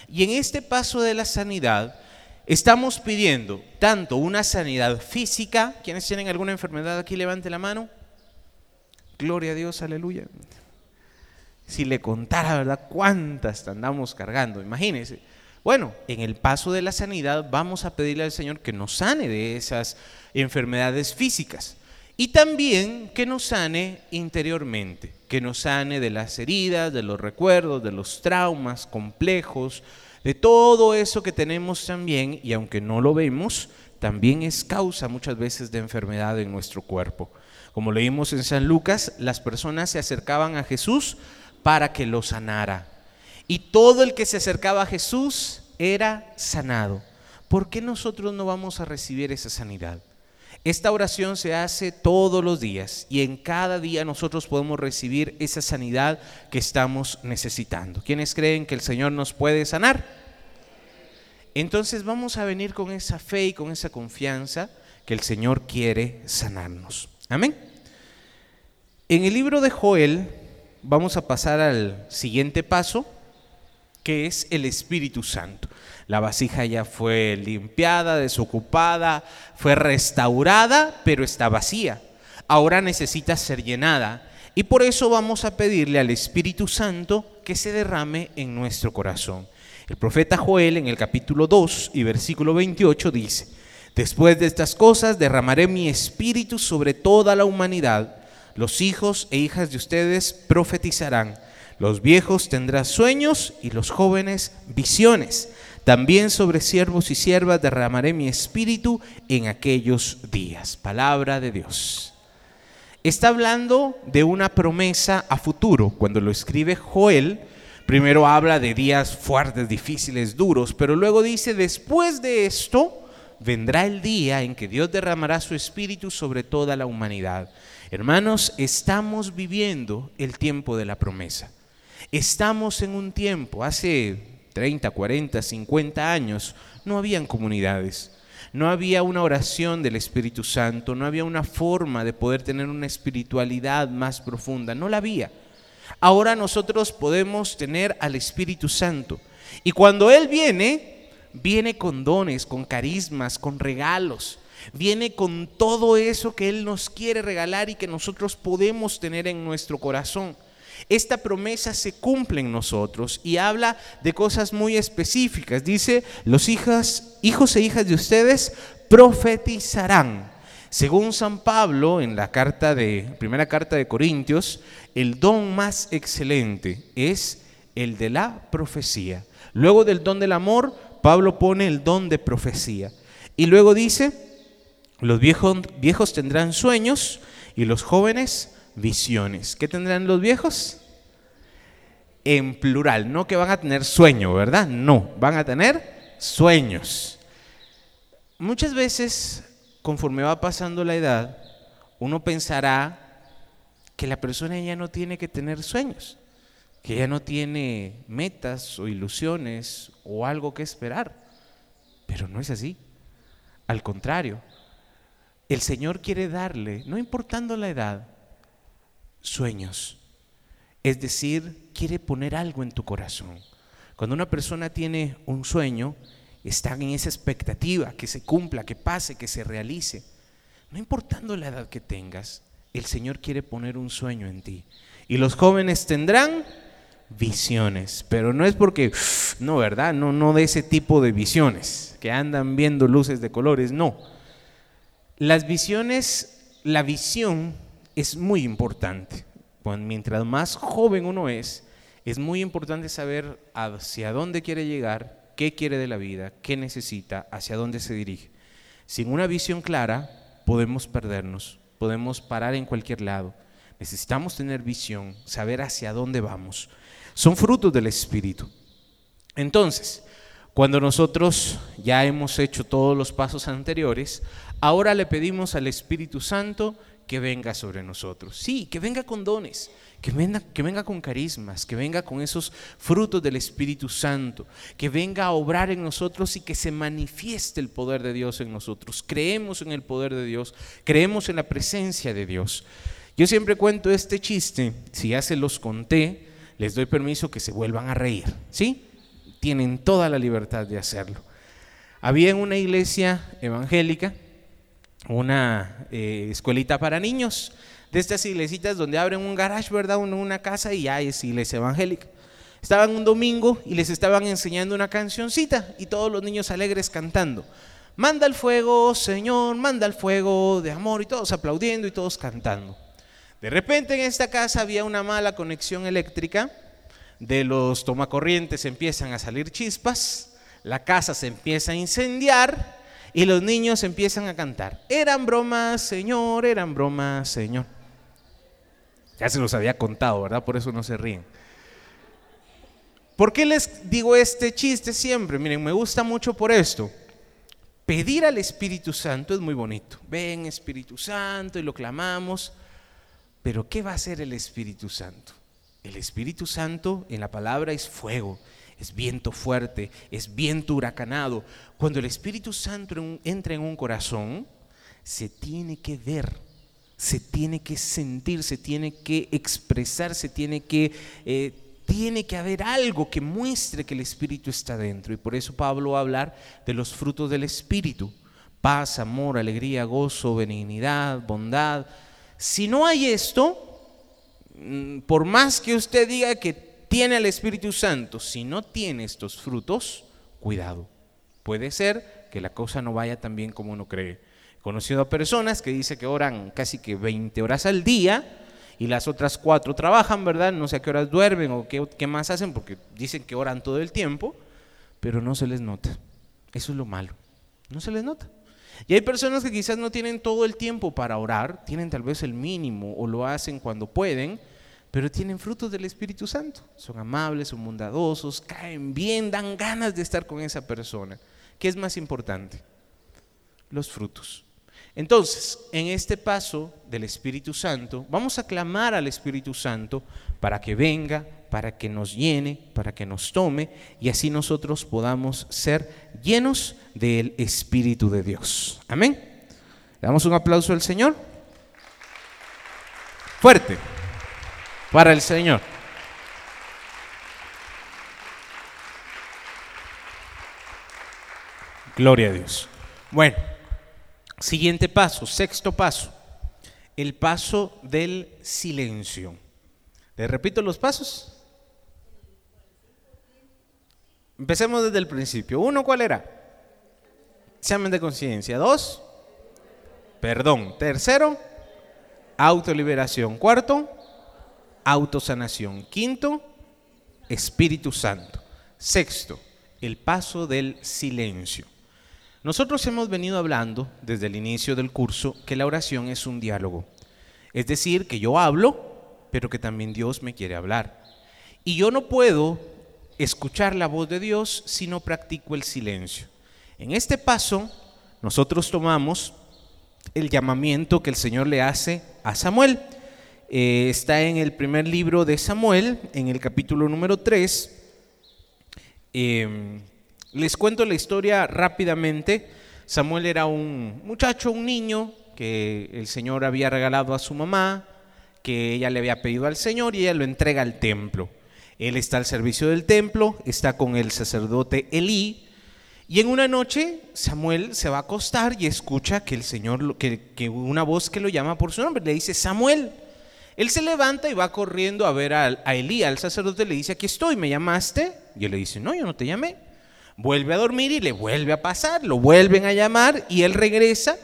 Y en este paso de la sanidad, estamos pidiendo tanto una sanidad física, ¿quiénes tienen alguna enfermedad aquí? Levante la mano. Gloria a Dios, aleluya. Si le contara, ¿verdad? ¿Cuántas andamos cargando? Imagínense. Bueno, en el paso de la sanidad vamos a pedirle al Señor que nos sane de esas enfermedades físicas y también que nos sane interiormente, que nos sane de las heridas, de los recuerdos, de los traumas complejos, de todo eso que tenemos también y aunque no lo vemos, también es causa muchas veces de enfermedad en nuestro cuerpo. Como leímos en San Lucas, las personas se acercaban a Jesús para que lo sanara. Y todo el que se acercaba a Jesús era sanado. ¿Por qué nosotros no vamos a recibir esa sanidad? Esta oración se hace todos los días y en cada día nosotros podemos recibir esa sanidad que estamos necesitando. ¿Quiénes creen que el Señor nos puede sanar? Entonces vamos a venir con esa fe y con esa confianza que el Señor quiere sanarnos. Amén. En el libro de Joel vamos a pasar al siguiente paso que es el Espíritu Santo. La vasija ya fue limpiada, desocupada, fue restaurada, pero está vacía. Ahora necesita ser llenada. Y por eso vamos a pedirle al Espíritu Santo que se derrame en nuestro corazón. El profeta Joel en el capítulo 2 y versículo 28 dice, Después de estas cosas derramaré mi espíritu sobre toda la humanidad. Los hijos e hijas de ustedes profetizarán los viejos tendrán sueños y los jóvenes visiones. También sobre siervos y siervas derramaré mi espíritu en aquellos días. Palabra de Dios. Está hablando de una promesa a futuro. Cuando lo escribe Joel, primero habla de días fuertes, difíciles, duros, pero luego dice, después de esto, vendrá el día en que Dios derramará su espíritu sobre toda la humanidad. Hermanos, estamos viviendo el tiempo de la promesa. Estamos en un tiempo, hace 30, 40, 50 años, no habían comunidades. No había una oración del Espíritu Santo, no había una forma de poder tener una espiritualidad más profunda, no la había. Ahora nosotros podemos tener al Espíritu Santo. Y cuando Él viene, viene con dones, con carismas, con regalos. Viene con todo eso que Él nos quiere regalar y que nosotros podemos tener en nuestro corazón esta promesa se cumple en nosotros y habla de cosas muy específicas. Dice, los hijos, hijos e hijas de ustedes profetizarán. Según San Pablo, en la carta de, primera carta de Corintios, el don más excelente es el de la profecía. Luego del don del amor, Pablo pone el don de profecía. Y luego dice, los viejos, viejos tendrán sueños y los jóvenes visiones. ¿Qué tendrán los viejos? En plural, no que van a tener sueño, ¿verdad? No, van a tener sueños. Muchas veces, conforme va pasando la edad, uno pensará que la persona ya no tiene que tener sueños, que ya no tiene metas o ilusiones o algo que esperar. Pero no es así. Al contrario, el Señor quiere darle, no importando la edad, sueños. Es decir, quiere poner algo en tu corazón. Cuando una persona tiene un sueño, está en esa expectativa, que se cumpla, que pase, que se realice. No importando la edad que tengas, el Señor quiere poner un sueño en ti. Y los jóvenes tendrán visiones, pero no es porque, no, ¿verdad? No, no de ese tipo de visiones, que andan viendo luces de colores, no. Las visiones, la visión es muy importante. mientras más joven uno es, es muy importante saber hacia dónde quiere llegar, qué quiere de la vida, qué necesita, hacia dónde se dirige. Sin una visión clara, podemos perdernos, podemos parar en cualquier lado. Necesitamos tener visión, saber hacia dónde vamos. Son frutos del Espíritu. Entonces, cuando nosotros ya hemos hecho todos los pasos anteriores, ahora le pedimos al Espíritu Santo que venga sobre nosotros. Sí, que venga con dones, que venga, que venga con carismas, que venga con esos frutos del Espíritu Santo, que venga a obrar en nosotros y que se manifieste el poder de Dios en nosotros. Creemos en el poder de Dios, creemos en la presencia de Dios. Yo siempre cuento este chiste, si ya se los conté, les doy permiso que se vuelvan a reír, ¿sí? Tienen toda la libertad de hacerlo. Había en una iglesia evangélica, una eh, escuelita para niños, de estas iglesitas donde abren un garage, ¿verdad? Una casa y ya es iglesia evangélica. Estaban un domingo y les estaban enseñando una cancioncita y todos los niños alegres cantando. Manda el fuego, Señor, manda el fuego de amor y todos aplaudiendo y todos cantando. De repente en esta casa había una mala conexión eléctrica, de los tomacorrientes empiezan a salir chispas, la casa se empieza a incendiar y los niños empiezan a cantar. Eran bromas, Señor, eran bromas, Señor. Ya se los había contado, ¿verdad? Por eso no se ríen. ¿Por qué les digo este chiste siempre? Miren, me gusta mucho por esto. Pedir al Espíritu Santo es muy bonito. Ven Espíritu Santo y lo clamamos. Pero ¿qué va a hacer el Espíritu Santo? El Espíritu Santo en la palabra es fuego, es viento fuerte, es viento huracanado. Cuando el Espíritu Santo entra en un corazón, se tiene que ver, se tiene que sentir, se tiene que expresar, se tiene que... Eh, tiene que haber algo que muestre que el Espíritu está dentro. Y por eso Pablo va a hablar de los frutos del Espíritu. Paz, amor, alegría, gozo, benignidad, bondad. Si no hay esto, mm, por más que usted diga que tiene el Espíritu Santo, si no tiene estos frutos, cuidado. Puede ser que la cosa no vaya tan bien como uno cree. He conocido a personas que dicen que oran casi que 20 horas al día y las otras cuatro trabajan, ¿verdad? No sé a qué horas duermen o qué más hacen porque dicen que oran todo el tiempo, pero no se les nota. Eso es lo malo. No se les nota. Y hay personas que quizás no tienen todo el tiempo para orar, tienen tal vez el mínimo o lo hacen cuando pueden, pero tienen frutos del Espíritu Santo. Son amables, son bondadosos, caen bien, dan ganas de estar con esa persona. ¿Qué es más importante? Los frutos. Entonces, en este paso del Espíritu Santo, vamos a clamar al Espíritu Santo para que venga, para que nos llene, para que nos tome y así nosotros podamos ser llenos del Espíritu de Dios. Amén. Le damos un aplauso al Señor. Fuerte para el Señor. Gloria a Dios. Bueno, siguiente paso, sexto paso, el paso del silencio. ¿Le repito los pasos? Empecemos desde el principio. Uno, ¿cuál era? Examen de conciencia. Dos, Perdón. Tercero, autoliberación. Cuarto, autosanación. Quinto, Espíritu Santo. Sexto, el paso del silencio. Nosotros hemos venido hablando desde el inicio del curso que la oración es un diálogo. Es decir, que yo hablo, pero que también Dios me quiere hablar. Y yo no puedo escuchar la voz de Dios si no practico el silencio. En este paso, nosotros tomamos el llamamiento que el Señor le hace a Samuel. Eh, está en el primer libro de Samuel, en el capítulo número 3. Em, les cuento la historia rápidamente. Samuel era un muchacho, un niño que el Señor había regalado a su mamá, que ella le había pedido al Señor y ella lo entrega al templo. Él está al servicio del templo, está con el sacerdote Elí, y en una noche Samuel se va a acostar y escucha que el Señor, que, que una voz que lo llama por su nombre, le dice, Samuel. Él se levanta y va corriendo a ver a, a Elí, al sacerdote, le dice, aquí estoy, ¿me llamaste? Y él le dice, no, yo no te llamé. Vuelve a dormir y le vuelve a pasar, lo vuelven a llamar y él regresa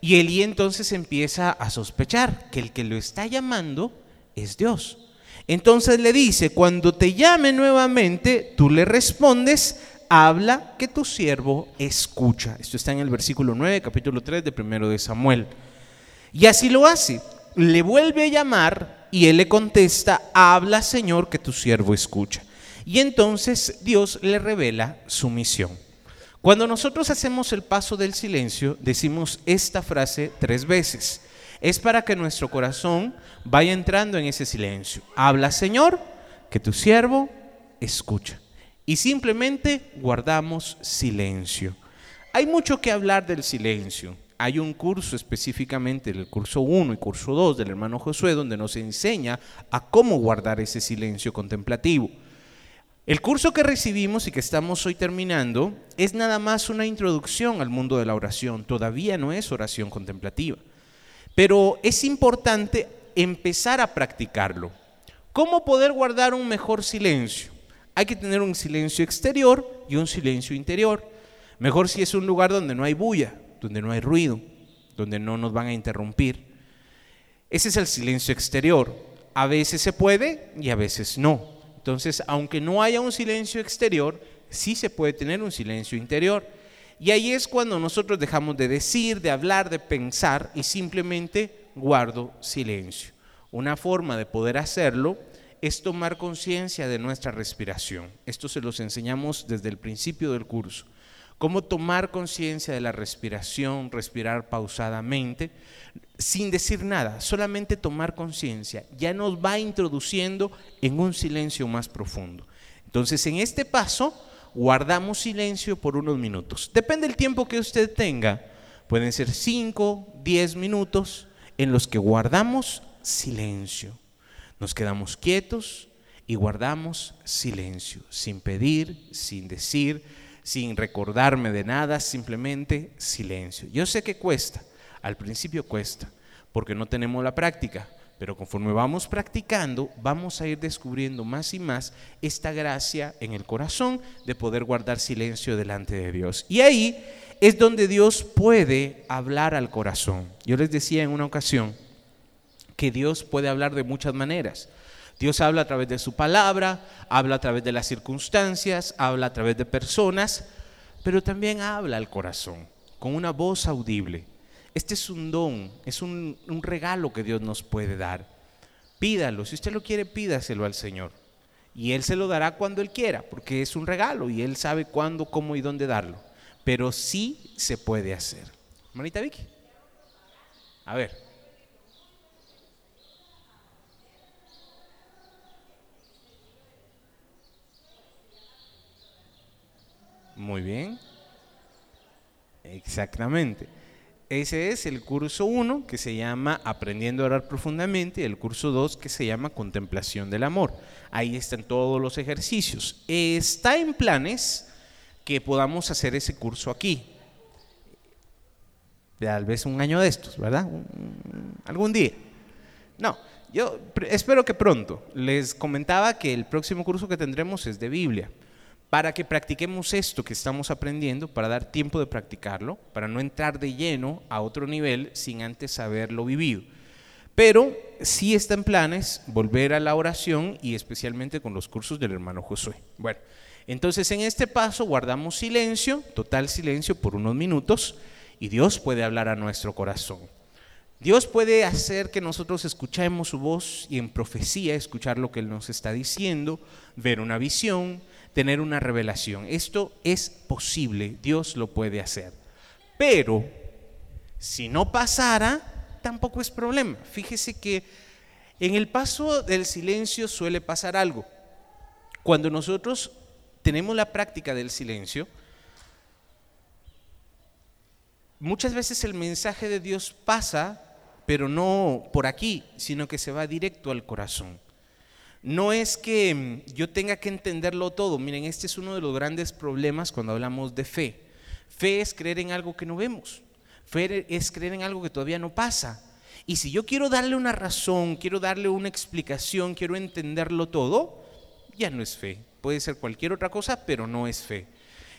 y Elí entonces empieza a sospechar que el que lo está llamando es Dios. Entonces le dice, cuando te llame nuevamente, tú le respondes, habla que tu siervo escucha. Esto está en el versículo 9, capítulo 3 de primero de Samuel. Y así lo hace le vuelve a llamar y él le contesta, habla Señor que tu siervo escucha. Y entonces Dios le revela su misión. Cuando nosotros hacemos el paso del silencio, decimos esta frase tres veces. Es para que nuestro corazón vaya entrando en ese silencio. Habla Señor que tu siervo escucha. Y simplemente guardamos silencio. Hay mucho que hablar del silencio hay un curso específicamente, el curso 1 y curso 2 del hermano Josué, donde nos enseña a cómo guardar ese silencio contemplativo. El curso que recibimos y que estamos hoy terminando es nada más una introducción al mundo de la oración, todavía no es oración contemplativa, pero es importante empezar a practicarlo. ¿Cómo poder guardar un mejor silencio? Hay que tener un silencio exterior y un silencio interior. Mejor si es un lugar donde no hay bulla, donde no hay ruido, donde no nos van a interrumpir. Ese es el silencio exterior. A veces se puede y a veces no. Entonces, aunque no haya un silencio exterior, sí se puede tener un silencio interior. Y ahí es cuando nosotros dejamos de decir, de hablar, de pensar y simplemente guardo silencio. Una forma de poder hacerlo es tomar conciencia de nuestra respiración. Esto se los enseñamos desde el principio del curso cómo tomar conciencia de la respiración, respirar pausadamente, sin decir nada, solamente tomar conciencia, ya nos va introduciendo en un silencio más profundo. Entonces, en este paso, guardamos silencio por unos minutos. Depende del tiempo que usted tenga, pueden ser 5, 10 minutos en los que guardamos silencio. Nos quedamos quietos y guardamos silencio, sin pedir, sin decir, sin recordarme de nada, simplemente silencio. Yo sé que cuesta, al principio cuesta, porque no tenemos la práctica, pero conforme vamos practicando, vamos a ir descubriendo más y más esta gracia en el corazón de poder guardar silencio delante de Dios. Y ahí es donde Dios puede hablar al corazón. Yo les decía en una ocasión que Dios puede hablar de muchas maneras. Dios habla a través de su palabra, habla a través de las circunstancias, habla a través de personas, pero también habla al corazón con una voz audible. Este es un don, es un, regalo que Dios nos puede dar. Pídalo, si usted lo quiere, pídaselo al Señor. Y Él se lo dará cuando Él quiera, porque es un regalo y Él sabe cuándo, cómo y dónde darlo. Pero sí se puede hacer. Manita Vicky. A ver. Muy bien. Exactamente. Ese es el curso 1 que se llama Aprendiendo a orar profundamente y el curso 2 que se llama Contemplación del Amor. Ahí están todos los ejercicios. Está en planes que podamos hacer ese curso aquí. Tal vez un año de estos, ¿verdad? Algún día. No, yo espero que pronto. Les comentaba que el próximo curso que tendremos es de Biblia para que practiquemos esto que estamos aprendiendo, para dar tiempo de practicarlo, para no entrar de lleno a otro nivel sin antes haberlo vivido. Pero sí está en planes volver a la oración y especialmente con los cursos del hermano Josué. Bueno, entonces en este paso guardamos silencio, total silencio por unos minutos y Dios puede hablar a nuestro corazón. Dios puede hacer que nosotros escuchemos su voz y en profecía escuchar lo que Él nos está diciendo, ver una visión, tener una revelación. Esto es posible, Dios lo puede hacer. Pero si no pasara, tampoco es problema. Fíjese que en el paso del silencio suele pasar algo. Cuando nosotros tenemos la práctica del silencio, muchas veces el mensaje de Dios pasa, pero no por aquí, sino que se va directo al corazón. No es que mm, yo tenga que entenderlo todo. Miren, este es uno de los grandes problemas cuando hablamos de fe. Fe es creer en algo que no vemos. Fe es creer en algo que todavía no pasa. Y si yo quiero darle una razón, quiero darle una explicación, quiero entenderlo todo, ya no es fe puede ser cualquier otra cosa, pero no es fe.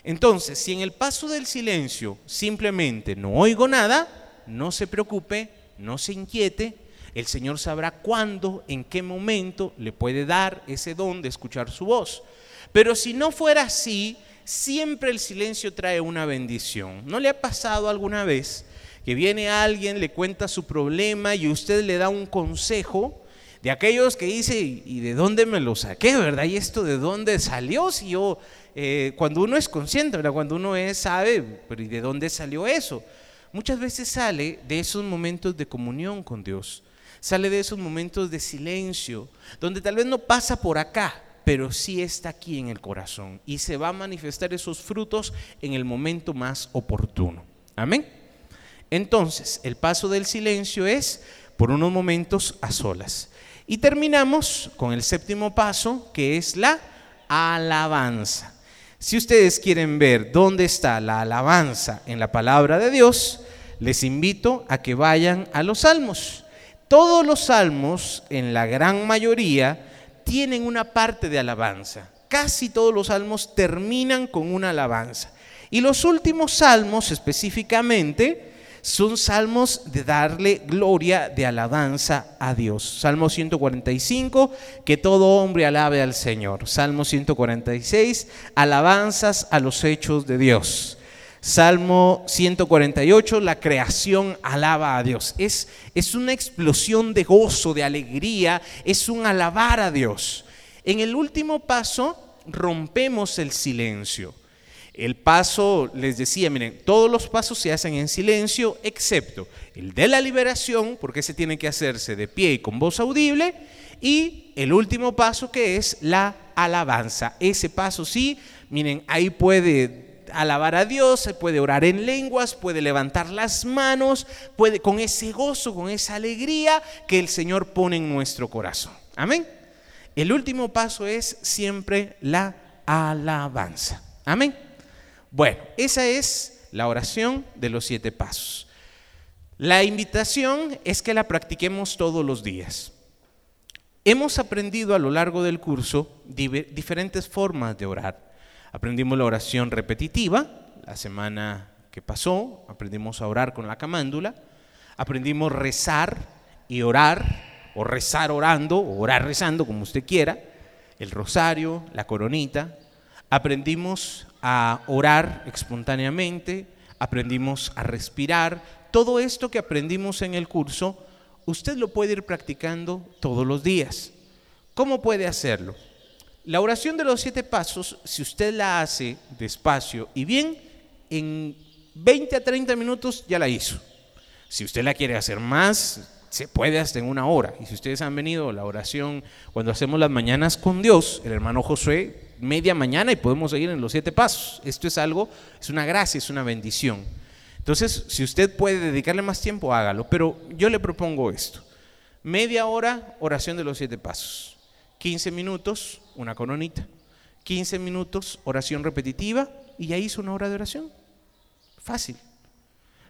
Entonces, si en el paso del silencio simplemente no oigo nada, no se preocupe, no se inquiete, el Señor sabrá cuándo, en qué momento le puede dar ese don de escuchar su voz. Pero si no fuera así, siempre el silencio trae una bendición. ¿No le ha pasado alguna vez que viene alguien, le cuenta su problema y usted le da un consejo? de aquellos que dice, ¿y de dónde me lo saqué, verdad? ¿Y esto de dónde salió? Si yo, eh, cuando uno es consciente, ¿verdad? Cuando uno es, sabe, pero ¿y de dónde salió eso? Muchas veces sale de esos momentos de comunión con Dios, sale de esos momentos de silencio, donde tal vez no pasa por acá, pero sí está aquí en el corazón y se va a manifestar esos frutos en el momento más oportuno. Amén. Entonces, el paso del silencio es por unos momentos a solas. Y terminamos con el séptimo paso, que es la alabanza. Si ustedes quieren ver dónde está la alabanza en la palabra de Dios, les invito a que vayan a los salmos. Todos los salmos, en la gran mayoría, tienen una parte de alabanza. Casi todos los salmos terminan con una alabanza. Y los últimos salmos específicamente son salmos de darle gloria, de alabanza a Dios. Salmo 145, que todo hombre alabe al Señor. Salmo 146, alabanzas a los hechos de Dios. Salmo 148, la creación alaba a Dios. Es, es una explosión de gozo, de alegría, es un alabar a Dios. En el último paso rompemos el silencio. El paso, les decía, miren, todos los pasos se hacen en silencio, excepto el de la liberación, porque ese tiene que hacerse de pie y con voz audible, y el último paso que es la alabanza. Ese paso sí, miren, ahí puede alabar a Dios, puede orar en lenguas, puede levantar las manos, puede con ese gozo, con esa alegría que el Señor pone en nuestro corazón. Amén. El último paso es siempre la alabanza. Amén. Bueno, esa es la oración de los siete pasos. La invitación es que la practiquemos todos los días. Hemos aprendido a lo largo del curso diferentes formas de orar. Aprendimos la oración repetitiva, la semana que pasó, aprendimos a orar con la camándula, aprendimos rezar y orar, o rezar orando, o orar rezando, como usted quiera, el rosario, la coronita, aprendimos a orar espontáneamente, aprendimos a respirar. Todo esto que aprendimos en el curso, usted lo puede ir practicando todos los días. ¿Cómo puede hacerlo? La oración de los siete pasos, si usted la hace despacio y bien, en 20 a 30 minutos ya la hizo. Si usted la quiere hacer más, se puede hasta en una hora. Y si ustedes han venido a la oración cuando hacemos las mañanas con Dios, el hermano Josué media mañana y podemos seguir en los siete pasos. Esto es algo, es una gracia, es una bendición. Entonces, si usted puede dedicarle más tiempo, hágalo. Pero yo le propongo esto. Media hora, oración de los siete pasos. 15 minutos, una coronita. 15 minutos, oración repetitiva y ya hizo una hora de oración. Fácil.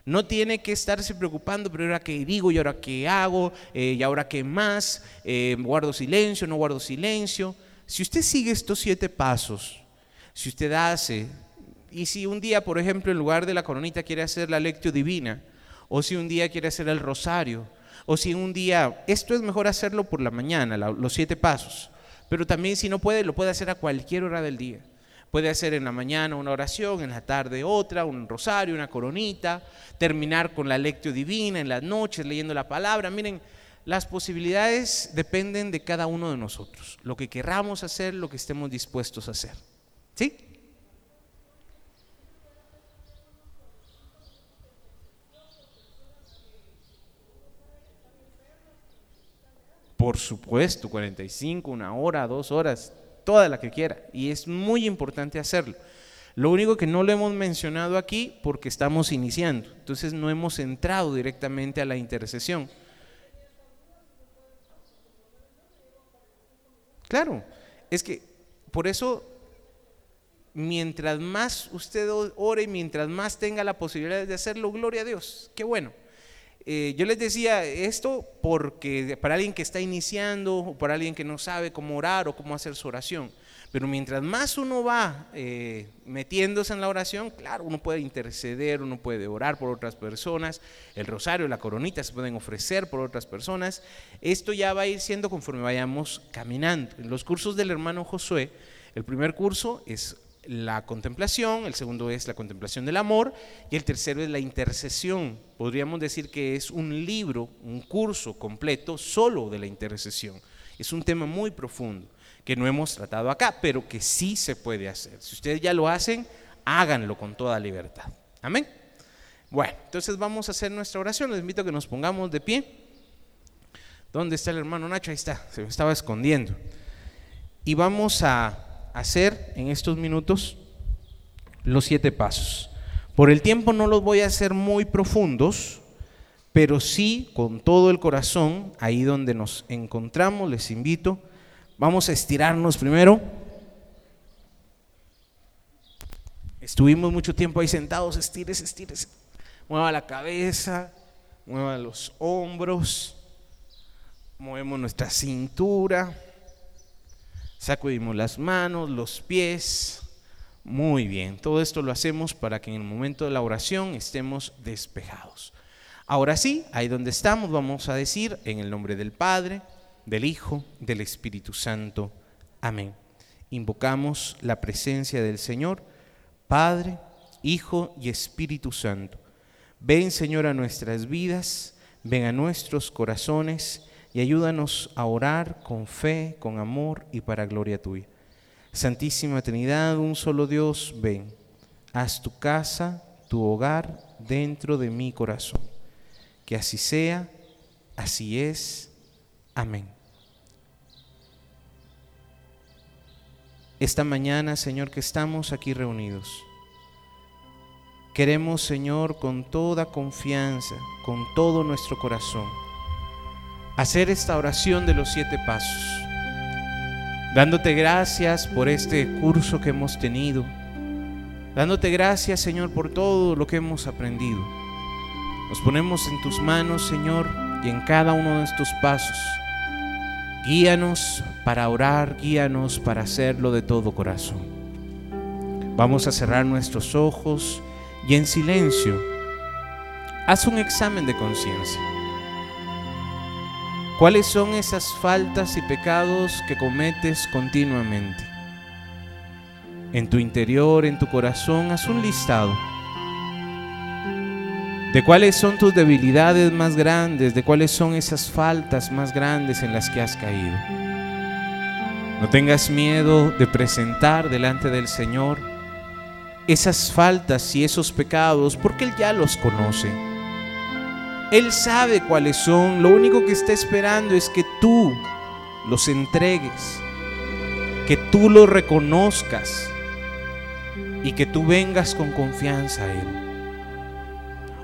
No tiene que estarse preocupando, pero ahora qué digo y ahora qué hago eh, y ahora qué más, eh, guardo silencio, no guardo silencio. Si usted sigue estos siete pasos, Si usted hace, y si un día, por ejemplo, en lugar de la coronita quiere hacer la lectio divina, o si un día quiere hacer el rosario, o si un día, esto es mejor hacerlo por la mañana, los siete pasos, pero también si no puede, lo puede hacer a cualquier hora del día. Puede hacer en la mañana una oración, en la tarde otra, un rosario, una coronita, terminar con la lectio divina en las noches leyendo la palabra. Miren, las posibilidades dependen de cada uno de nosotros, lo que querramos hacer, lo que estemos dispuestos a hacer. ¿Sí? Por supuesto, 45, una hora, dos horas, toda la que quiera. Y es muy importante hacerlo. Lo único que no lo hemos mencionado aquí porque estamos iniciando. Entonces no hemos entrado directamente a la intercesión. Claro, es que por eso mientras más usted ore, mientras más tenga la posibilidad de hacerlo, gloria a Dios. Qué bueno. Eh, yo les decía esto porque para alguien que está iniciando o para alguien que no sabe cómo orar o cómo hacer su oración. Pero mientras más uno va eh, metiéndose en la oración, claro, uno puede interceder, uno puede orar por otras personas, el rosario, la coronita se pueden ofrecer por otras personas. Esto ya va a ir siendo conforme vayamos caminando. En los cursos del hermano Josué, el primer curso es la contemplación, el segundo es la contemplación del amor y el tercero es la intercesión. Podríamos decir que es un libro, un curso completo solo de la intercesión. Es un tema muy profundo que no hemos tratado acá, pero que sí se puede hacer. Si ustedes ya lo hacen, háganlo con toda libertad. Amén. Bueno, entonces vamos a hacer nuestra oración. Les invito a que nos pongamos de pie. ¿Dónde está el hermano Nacho? Ahí está, se me estaba escondiendo. Y vamos a hacer en estos minutos los siete pasos. Por el tiempo no los voy a hacer muy profundos, pero sí con todo el corazón, ahí donde nos encontramos, les invito, vamos a estirarnos primero. Estuvimos mucho tiempo ahí sentados, estires, estires. Mueva la cabeza, mueva los hombros, movemos nuestra cintura Sacudimos las manos, los pies. Muy bien, todo esto lo hacemos para que en el momento de la oración estemos despejados. Ahora sí, ahí donde estamos vamos a decir en el nombre del Padre, del Hijo, del Espíritu Santo. Amén. Invocamos la presencia del Señor, Padre, Hijo y Espíritu Santo. Ven Señor a nuestras vidas, ven a nuestros corazones y ayúdanos a orar con fe, con amor y para gloria tuya. Santísima Trinidad, un solo Dios, ven, haz tu casa, tu hogar dentro de mi corazón. Que así sea, así es. Amén. Esta mañana, Señor, que estamos aquí reunidos, queremos, Señor, con toda confianza, con todo nuestro corazón, hacer esta oración de los siete pasos, dándote gracias por este curso que hemos tenido, dándote gracias Señor por todo lo que hemos aprendido. Nos ponemos en tus manos Señor y en cada uno de estos pasos. Guíanos para orar, guíanos para hacerlo de todo corazón. Vamos a cerrar nuestros ojos y en silencio haz un examen de conciencia. ¿Cuáles son esas faltas y pecados que cometes continuamente? En tu interior, en tu corazón, haz un listado de cuáles son tus debilidades más grandes, de cuáles son esas faltas más grandes en las que has caído. No tengas miedo de presentar delante del Señor esas faltas y esos pecados, porque Él ya los conoce. Él sabe cuáles son. Lo único que está esperando es que tú los entregues, que tú los reconozcas y que tú vengas con confianza a Él.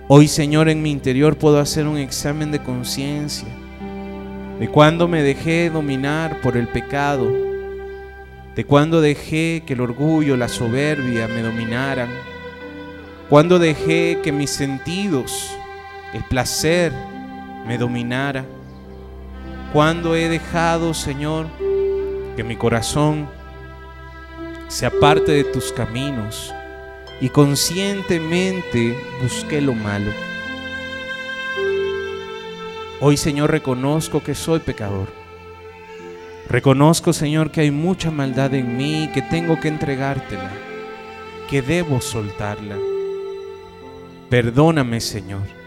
Hoy, Señor, en mi interior puedo hacer un examen de conciencia de cuando me dejé dominar por el pecado, de cuando dejé que el orgullo, la soberbia me dominaran, cuando dejé que mis sentidos el placer me dominara. Cuando he dejado, Señor, que mi corazón se aparte de tus caminos y conscientemente busqué lo malo. Hoy, Señor, reconozco que soy pecador. Reconozco, Señor, que hay mucha maldad en mí, que tengo que entregártela, que debo soltarla. Perdóname, Señor.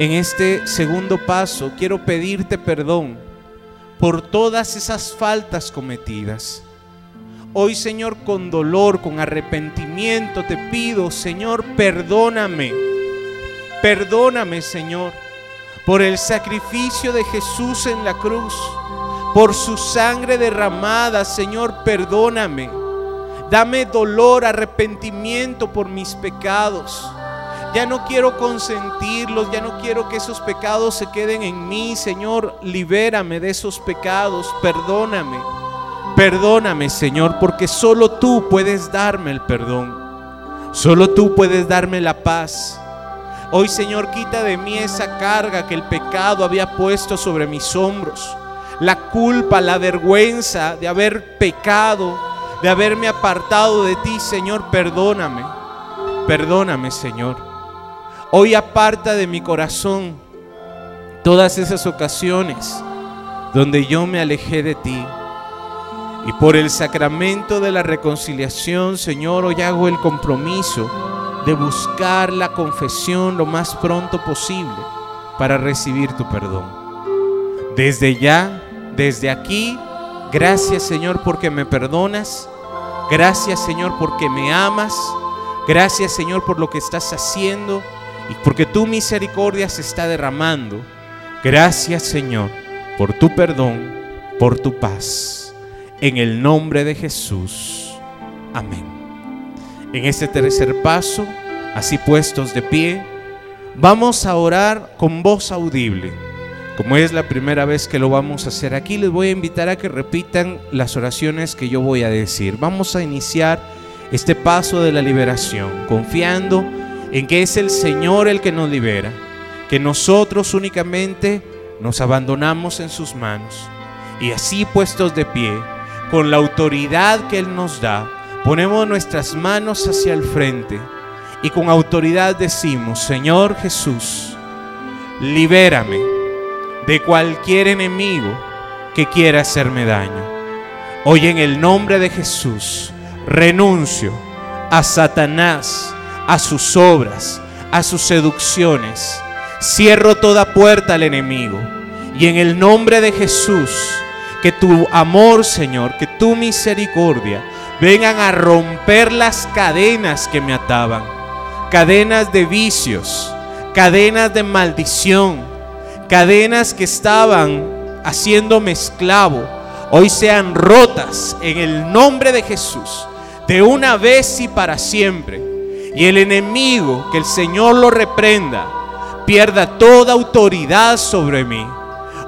En este segundo paso quiero pedirte perdón por todas esas faltas cometidas. Hoy, Señor, con dolor, con arrepentimiento, te pido, Señor, perdóname. Perdóname, Señor, por el sacrificio de Jesús en la cruz, por su sangre derramada, Señor, perdóname. Dame dolor, arrepentimiento por mis pecados. Ya no quiero consentirlos, ya no quiero que esos pecados se queden en mí. Señor, libérame de esos pecados, perdóname. Perdóname, Señor, porque solo tú puedes darme el perdón. Solo tú puedes darme la paz. Hoy, Señor, quita de mí esa carga que el pecado había puesto sobre mis hombros. La culpa, la vergüenza de haber pecado, de haberme apartado de ti, Señor, perdóname. Perdóname, Señor. Hoy aparta de mi corazón todas esas ocasiones donde yo me alejé de ti. Y por el sacramento de la reconciliación, Señor, hoy hago el compromiso de buscar la confesión lo más pronto posible para recibir tu perdón. Desde ya, desde aquí, gracias Señor porque me perdonas. Gracias Señor porque me amas. Gracias Señor por lo que estás haciendo y porque tu misericordia se está derramando. Gracias Señor por tu perdón, por tu paz. En el nombre de Jesús. Amén. En este tercer paso, así puestos de pie, vamos a orar con voz audible. Como es la primera vez que lo vamos a hacer aquí, les voy a invitar a que repitan las oraciones que yo voy a decir. Vamos a iniciar este paso de la liberación, confiando en que es el Señor el que nos libera, que nosotros únicamente nos abandonamos en sus manos y así puestos de pie, con la autoridad que Él nos da, ponemos nuestras manos hacia el frente y con autoridad decimos, Señor Jesús, libérame de cualquier enemigo que quiera hacerme daño. Hoy en el nombre de Jesús renuncio a Satanás, a sus obras, a sus seducciones. Cierro toda puerta al enemigo. Y en el nombre de Jesús, que tu amor, Señor, que tu misericordia vengan a romper las cadenas que me ataban. Cadenas de vicios, cadenas de maldición, cadenas que estaban haciéndome esclavo. Hoy sean rotas en el nombre de Jesús, de una vez y para siempre y el enemigo, que el Señor lo reprenda, pierda toda autoridad sobre mí.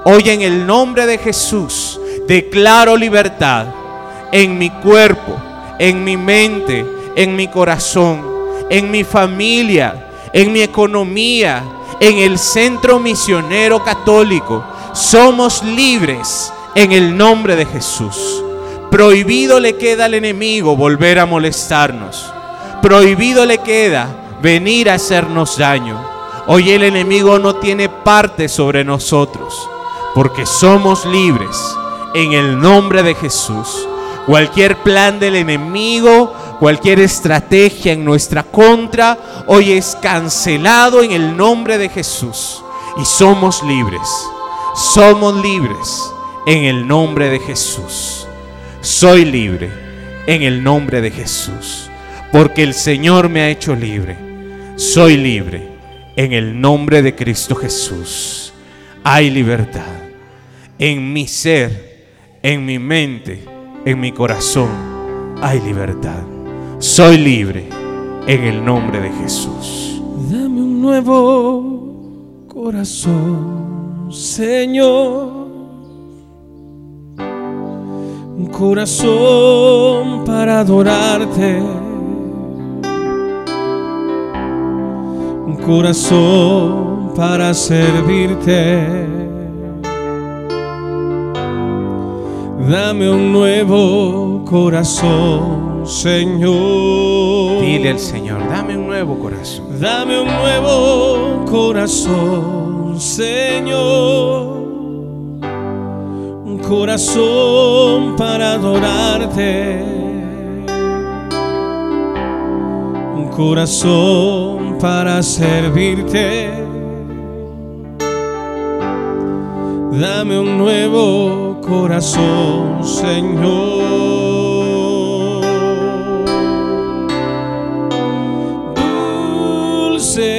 Hoy en el nombre de Jesús declaro libertad en mi cuerpo, en mi mente, en mi corazón, en mi familia, en mi economía, en el centro misionero católico. Somos libres en el nombre de Jesús. Prohibido le queda al enemigo volver a molestarnos prohibido le queda venir a hacernos daño. Hoy el enemigo no tiene parte sobre nosotros, porque somos libres en el nombre de Jesús. Cualquier plan del enemigo, cualquier estrategia en nuestra contra, hoy es cancelado en el nombre de Jesús. Y somos libres, somos libres en el nombre de Jesús. Soy libre en el nombre de Jesús porque el Señor me ha hecho libre. Soy libre en el nombre de Cristo Jesús. Hay libertad en mi ser, en mi mente, en mi corazón. Hay libertad. Soy libre en el nombre de Jesús. Dame un nuevo corazón, Señor. Un corazón para adorarte corazón para servirte. Dame un nuevo corazón, Señor. Dile al Señor, dame un nuevo corazón. Dame un nuevo corazón, Señor. Un corazón para adorarte. Un corazón para servirte. Dame un nuevo corazón, Señor. Dulce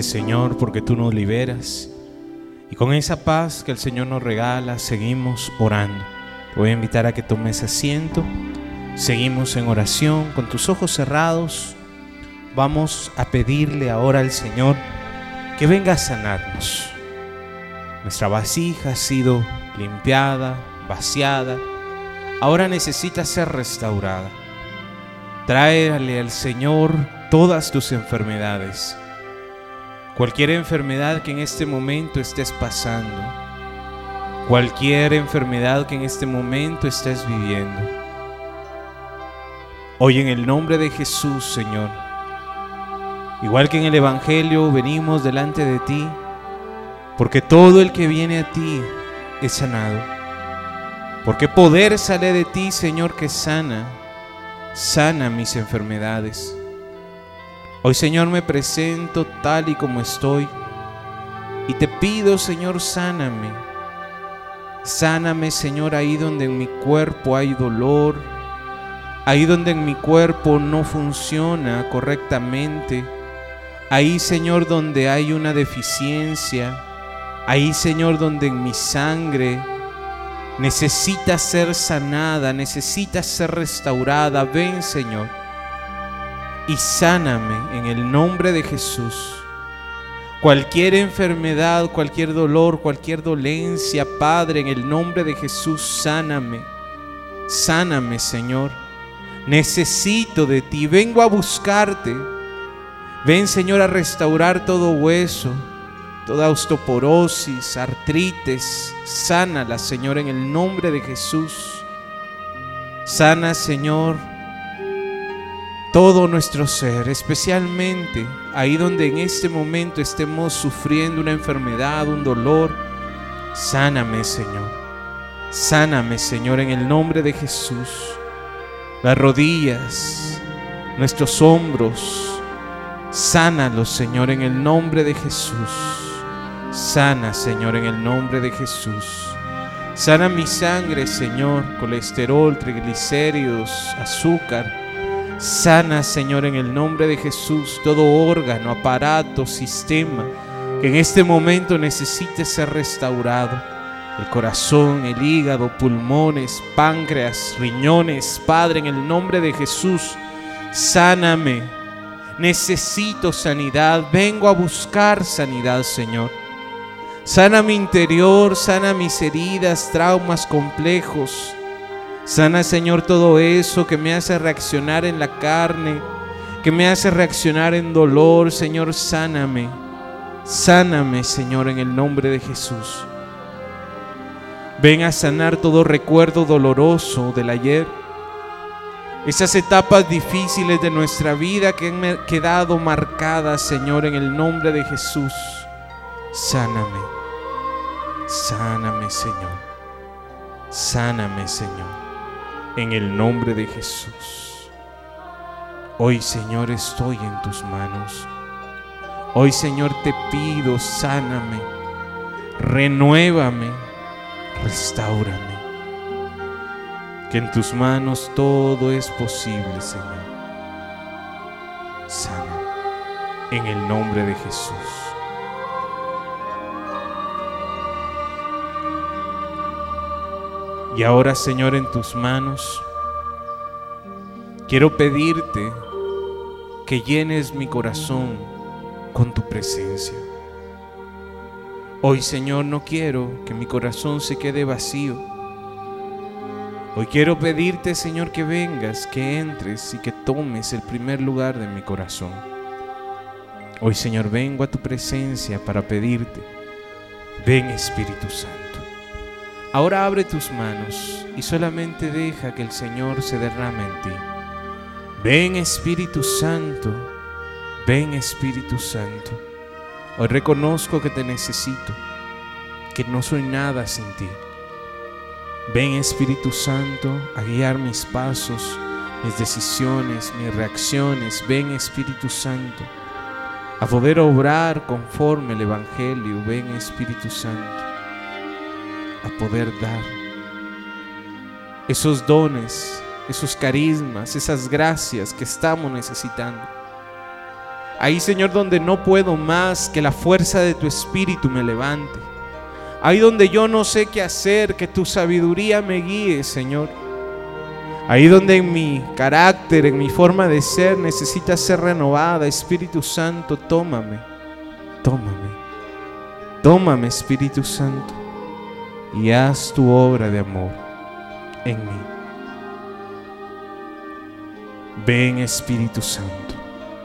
Señor porque tú nos liberas. Y con esa paz que el Señor nos regala, seguimos orando. Te voy a invitar a que tomes asiento. Seguimos en oración con tus ojos cerrados. Vamos a pedirle ahora al Señor que venga a sanarnos. Nuestra vasija ha sido limpiada, vaciada. Ahora necesita ser restaurada. Tráele al Señor todas tus enfermedades. Cualquier enfermedad que en este momento estés pasando. Cualquier enfermedad que en este momento estés viviendo. Hoy en el nombre de Jesús, Señor. Igual que en el Evangelio venimos delante de ti, porque todo el que viene a ti es sanado. Porque poder sale de ti, Señor, que sana, sana mis enfermedades. Hoy, Señor, me presento tal y como estoy y te pido, Señor, sáname. Sáname, Señor, ahí donde en mi cuerpo hay dolor, ahí donde en mi cuerpo no funciona correctamente, ahí, Señor, donde hay una deficiencia, ahí, Señor, donde en mi sangre necesita ser sanada, necesita ser restaurada. Ven, Señor, y sáname en el nombre de Jesús. Cualquier enfermedad, cualquier dolor, cualquier dolencia, Padre, en el nombre de Jesús, sáname. Sáname, Señor. Necesito de ti. Vengo a buscarte. Ven, Señor, a restaurar todo hueso, toda osteoporosis, artritis. Sánala, Señor, en el nombre de Jesús. Sana, Señor, todo nuestro ser, especialmente ahí donde en este momento estemos sufriendo una enfermedad, un dolor. Sáname, Señor. Sáname, Señor, en el nombre de Jesús. Las rodillas, nuestros hombros. Sánalos, Señor, en el nombre de Jesús. Sana, Señor, en el nombre de Jesús. Sana mi sangre, Señor, colesterol, triglicéridos, azúcar. Sana, Señor, en el nombre de Jesús, todo órgano, aparato, sistema que en este momento necesite ser restaurado. El corazón, el hígado, pulmones, páncreas, riñones, Padre, en el nombre de Jesús, sáname. Necesito sanidad, vengo a buscar sanidad, Señor. Sana mi interior, sana mis heridas, traumas complejos. Sana, Señor, todo eso que me hace reaccionar en la carne, que me hace reaccionar en dolor. Señor, sáname. Sáname, Señor, en el nombre de Jesús. Ven a sanar todo recuerdo doloroso del ayer. Esas etapas difíciles de nuestra vida que han quedado marcadas, Señor, en el nombre de Jesús. Sáname. Sáname, Señor. Sáname, Señor, en el nombre de Jesús. Hoy, Señor, estoy en tus manos. Hoy, Señor, te pido, sáname, renuévame, restaurame. Que en tus manos todo es posible, Señor. Sana en el nombre de Jesús. Y ahora, Señor, en tus manos, quiero pedirte que llenes mi corazón con tu presencia. Hoy, Señor, no quiero que mi corazón se quede vacío. Hoy quiero pedirte, Señor, que vengas, que entres y que tomes el primer lugar de mi corazón. Hoy, Señor, vengo a tu presencia para pedirte, ven Espíritu Santo. Ahora abre tus manos y solamente deja que el Señor se derrame en ti. Ven Espíritu Santo, ven Espíritu Santo. Hoy reconozco que te necesito, que no soy nada sin ti. Ven Espíritu Santo a guiar mis pasos, mis decisiones, mis reacciones. Ven Espíritu Santo a poder obrar conforme el Evangelio. Ven Espíritu Santo a poder dar esos dones, esos carismas, esas gracias que estamos necesitando. Ahí, Señor, donde no puedo más que la fuerza de tu Espíritu me levante. Ahí donde yo no sé qué hacer, que tu sabiduría me guíe, Señor. Ahí donde en mi carácter, en mi forma de ser, necesita ser renovada. Espíritu Santo, tómame, tómame. Tómame, Espíritu Santo y haz tu obra de amor en mí. Ven Espíritu Santo,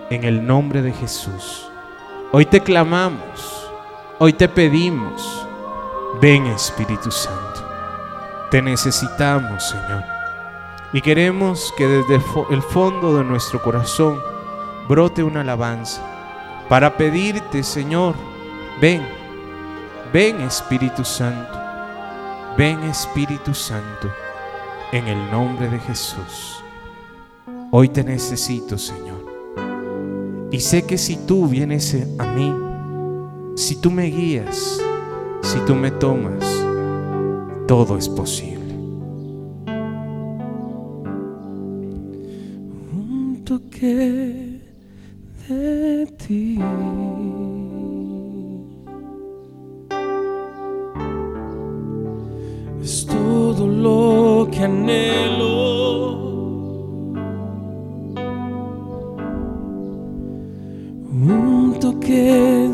en el nombre de Jesús. Hoy te clamamos, hoy te pedimos, ven Espíritu Santo. Te necesitamos, Señor. Y queremos que desde el fondo de nuestro corazón brote una alabanza para pedirte, Señor, ven, ven Espíritu Santo. Ven Espíritu Santo, en el nombre de Jesús. Hoy te necesito, Señor. Y sé que si tú vienes a mí, si tú me guías, si tú me tomas, todo es posible. Un toque de ti. Anhelo. Un toque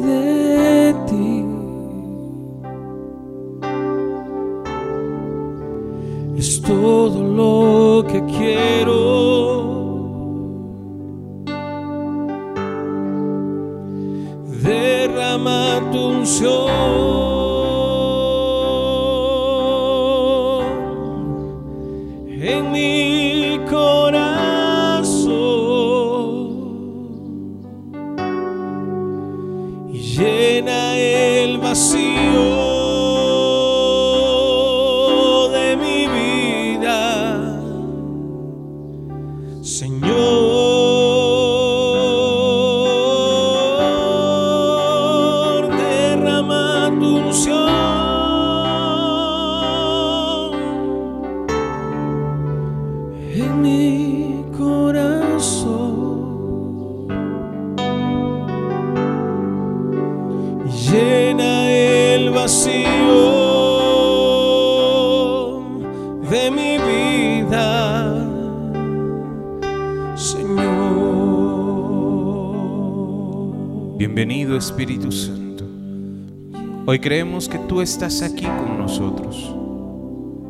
estás aquí con nosotros.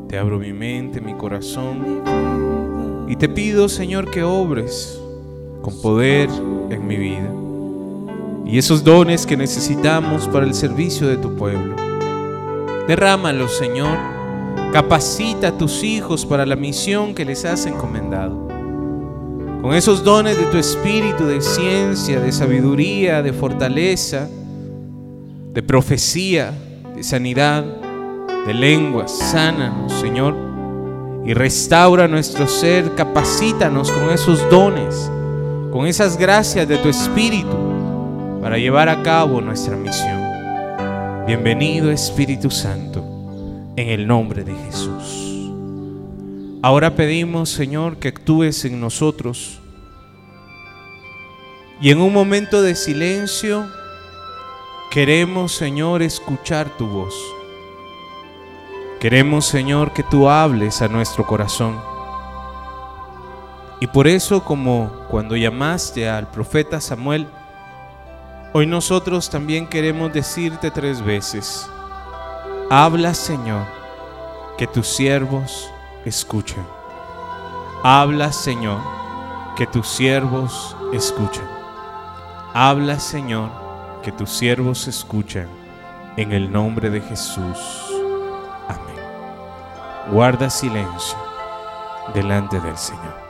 Te abro mi mente, mi corazón y te pido, Señor, que obres con poder en mi vida. Y esos dones que necesitamos para el servicio de tu pueblo. Derrámalos, Señor. Capacita a tus hijos para la misión que les has encomendado. Con esos dones de tu espíritu, de ciencia, de sabiduría, de fortaleza, de profecía, de sanidad. de lenguas. Sánanos, Señor, y restaura nuestro ser. Capacítanos con esos dones, con esas gracias de tu Espíritu para llevar a cabo nuestra misión. Bienvenido Espíritu Santo, en el nombre de Jesús. Ahora pedimos, Señor, que actúes en nosotros y en un momento de silencio queremos, Señor, escuchar tu voz. Queremos, Señor, que tú hables a nuestro corazón. Y por eso, como cuando llamaste al profeta Samuel, hoy nosotros también queremos decirte tres veces, habla, Señor, que tus siervos escuchen. Habla, Señor, que tus siervos escuchen. Habla, Señor, que tus siervos escuchan. En el nombre de Jesús. Amén. Guarda silencio delante del Señor.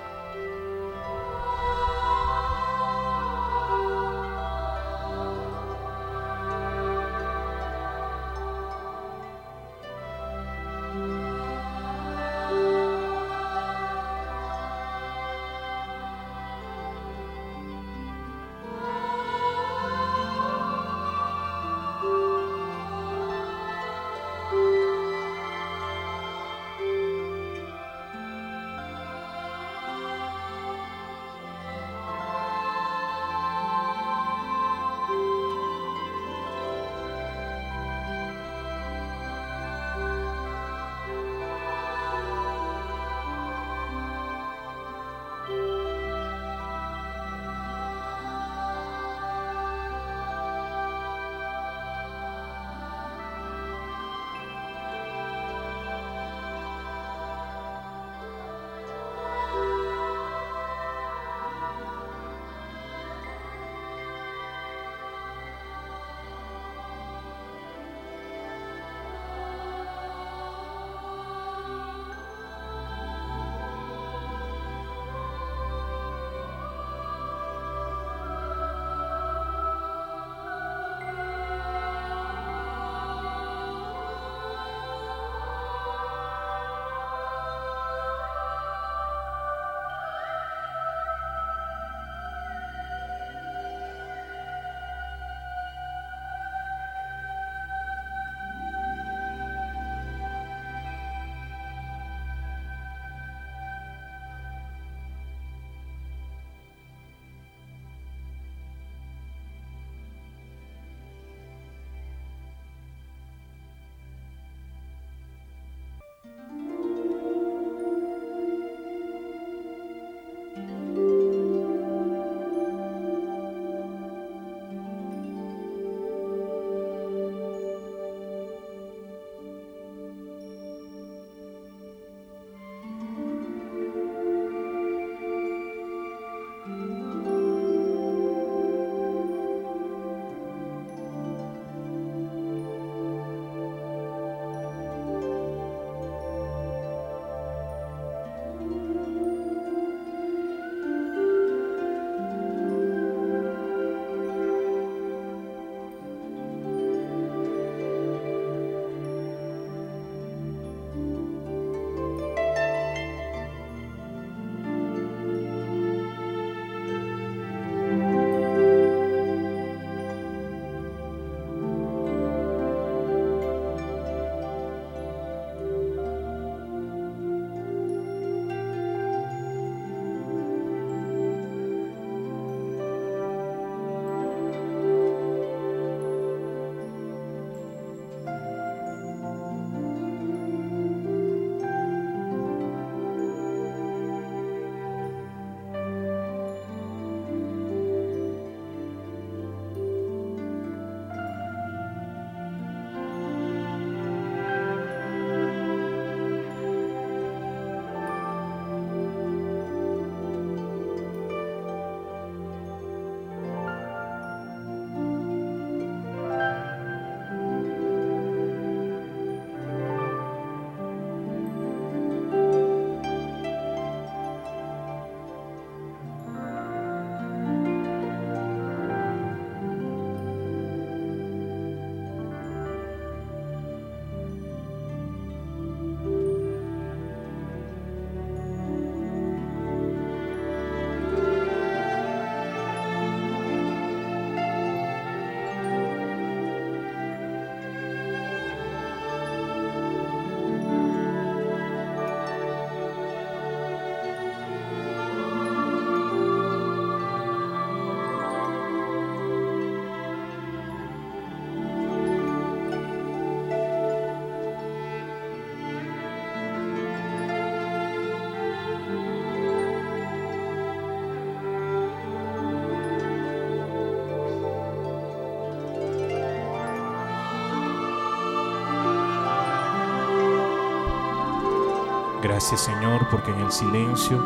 Gracias Señor porque en el silencio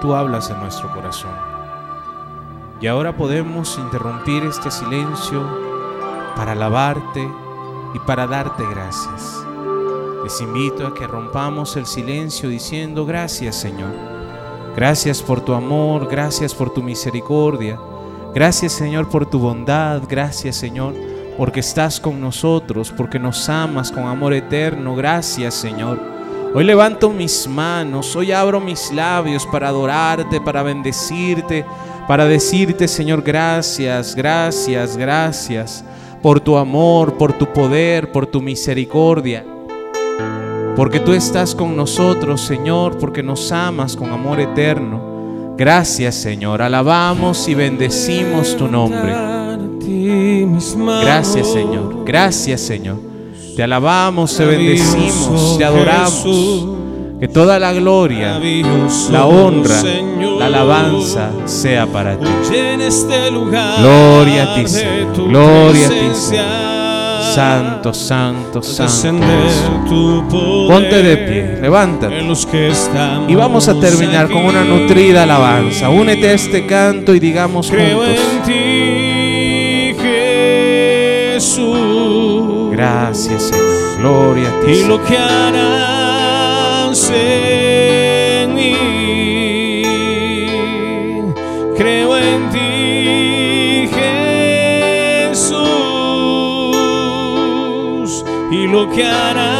tú hablas en nuestro corazón. Y ahora podemos interrumpir este silencio para alabarte y para darte gracias. Les invito a que rompamos el silencio diciendo gracias Señor. Gracias por tu amor, gracias por tu misericordia. Gracias Señor por tu bondad, gracias Señor porque estás con nosotros, porque nos amas con amor eterno. Gracias Señor. Hoy levanto mis manos, hoy abro mis labios para adorarte, para bendecirte, para decirte Señor gracias, gracias, gracias por tu amor, por tu poder, por tu misericordia. Porque tú estás con nosotros, Señor, porque nos amas con amor eterno. Gracias, Señor. Alabamos y bendecimos tu nombre. Gracias, Señor. Gracias, Señor. Te alabamos, te bendecimos, te adoramos. Que toda la gloria, la honra, la alabanza sea para ti. Gloria a ti, Señor. Gloria a ti, Señor. Santo, santo, santo. Ponte de pie, levántate. Y vamos a terminar con una nutrida alabanza. Únete a este canto y digamos juntos. Gracias, Señor. Gloria a ti. Y lo que harás en mí. Creo en ti, Jesús. Y lo que harás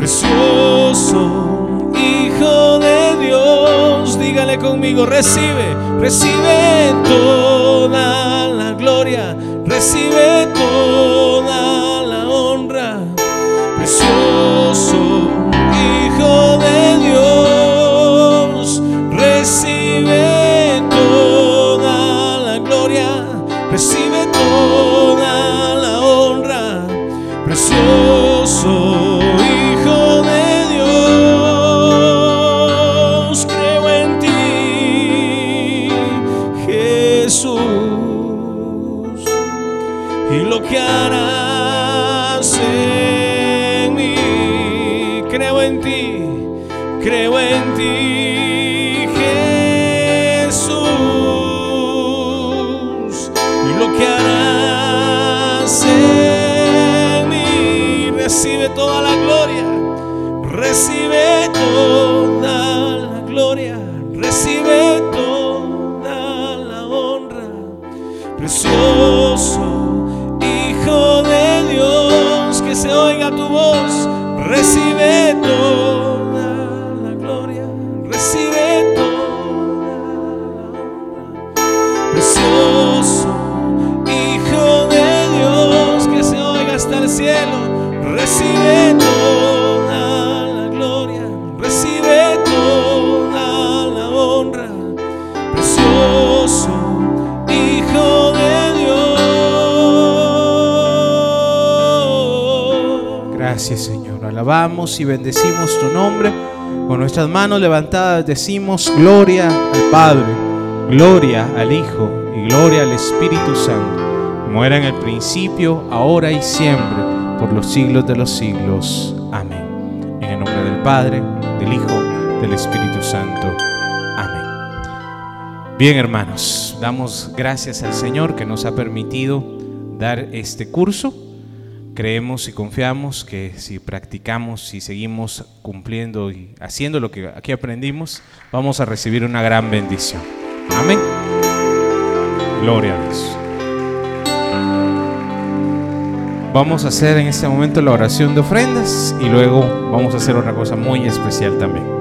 Precioso Hijo de Dios. Dígale conmigo, recibe, recibe toda la gloria. Recibe Y bendecimos tu nombre. Con nuestras manos levantadas decimos gloria al Padre, gloria al Hijo y gloria al Espíritu Santo. Como era en el principio, ahora y siempre, por los siglos de los siglos. Amén. En el nombre del Padre, del Hijo, del Espíritu Santo. Amén. Bien, hermanos, damos gracias al Señor que nos ha permitido dar este curso. Creemos y confiamos que si practicamos y seguimos cumpliendo y haciendo lo que aquí aprendimos, vamos a recibir una gran bendición. Amén. Gloria a Dios. Vamos a hacer en este momento la oración de ofrendas y luego vamos a hacer otra cosa muy especial también.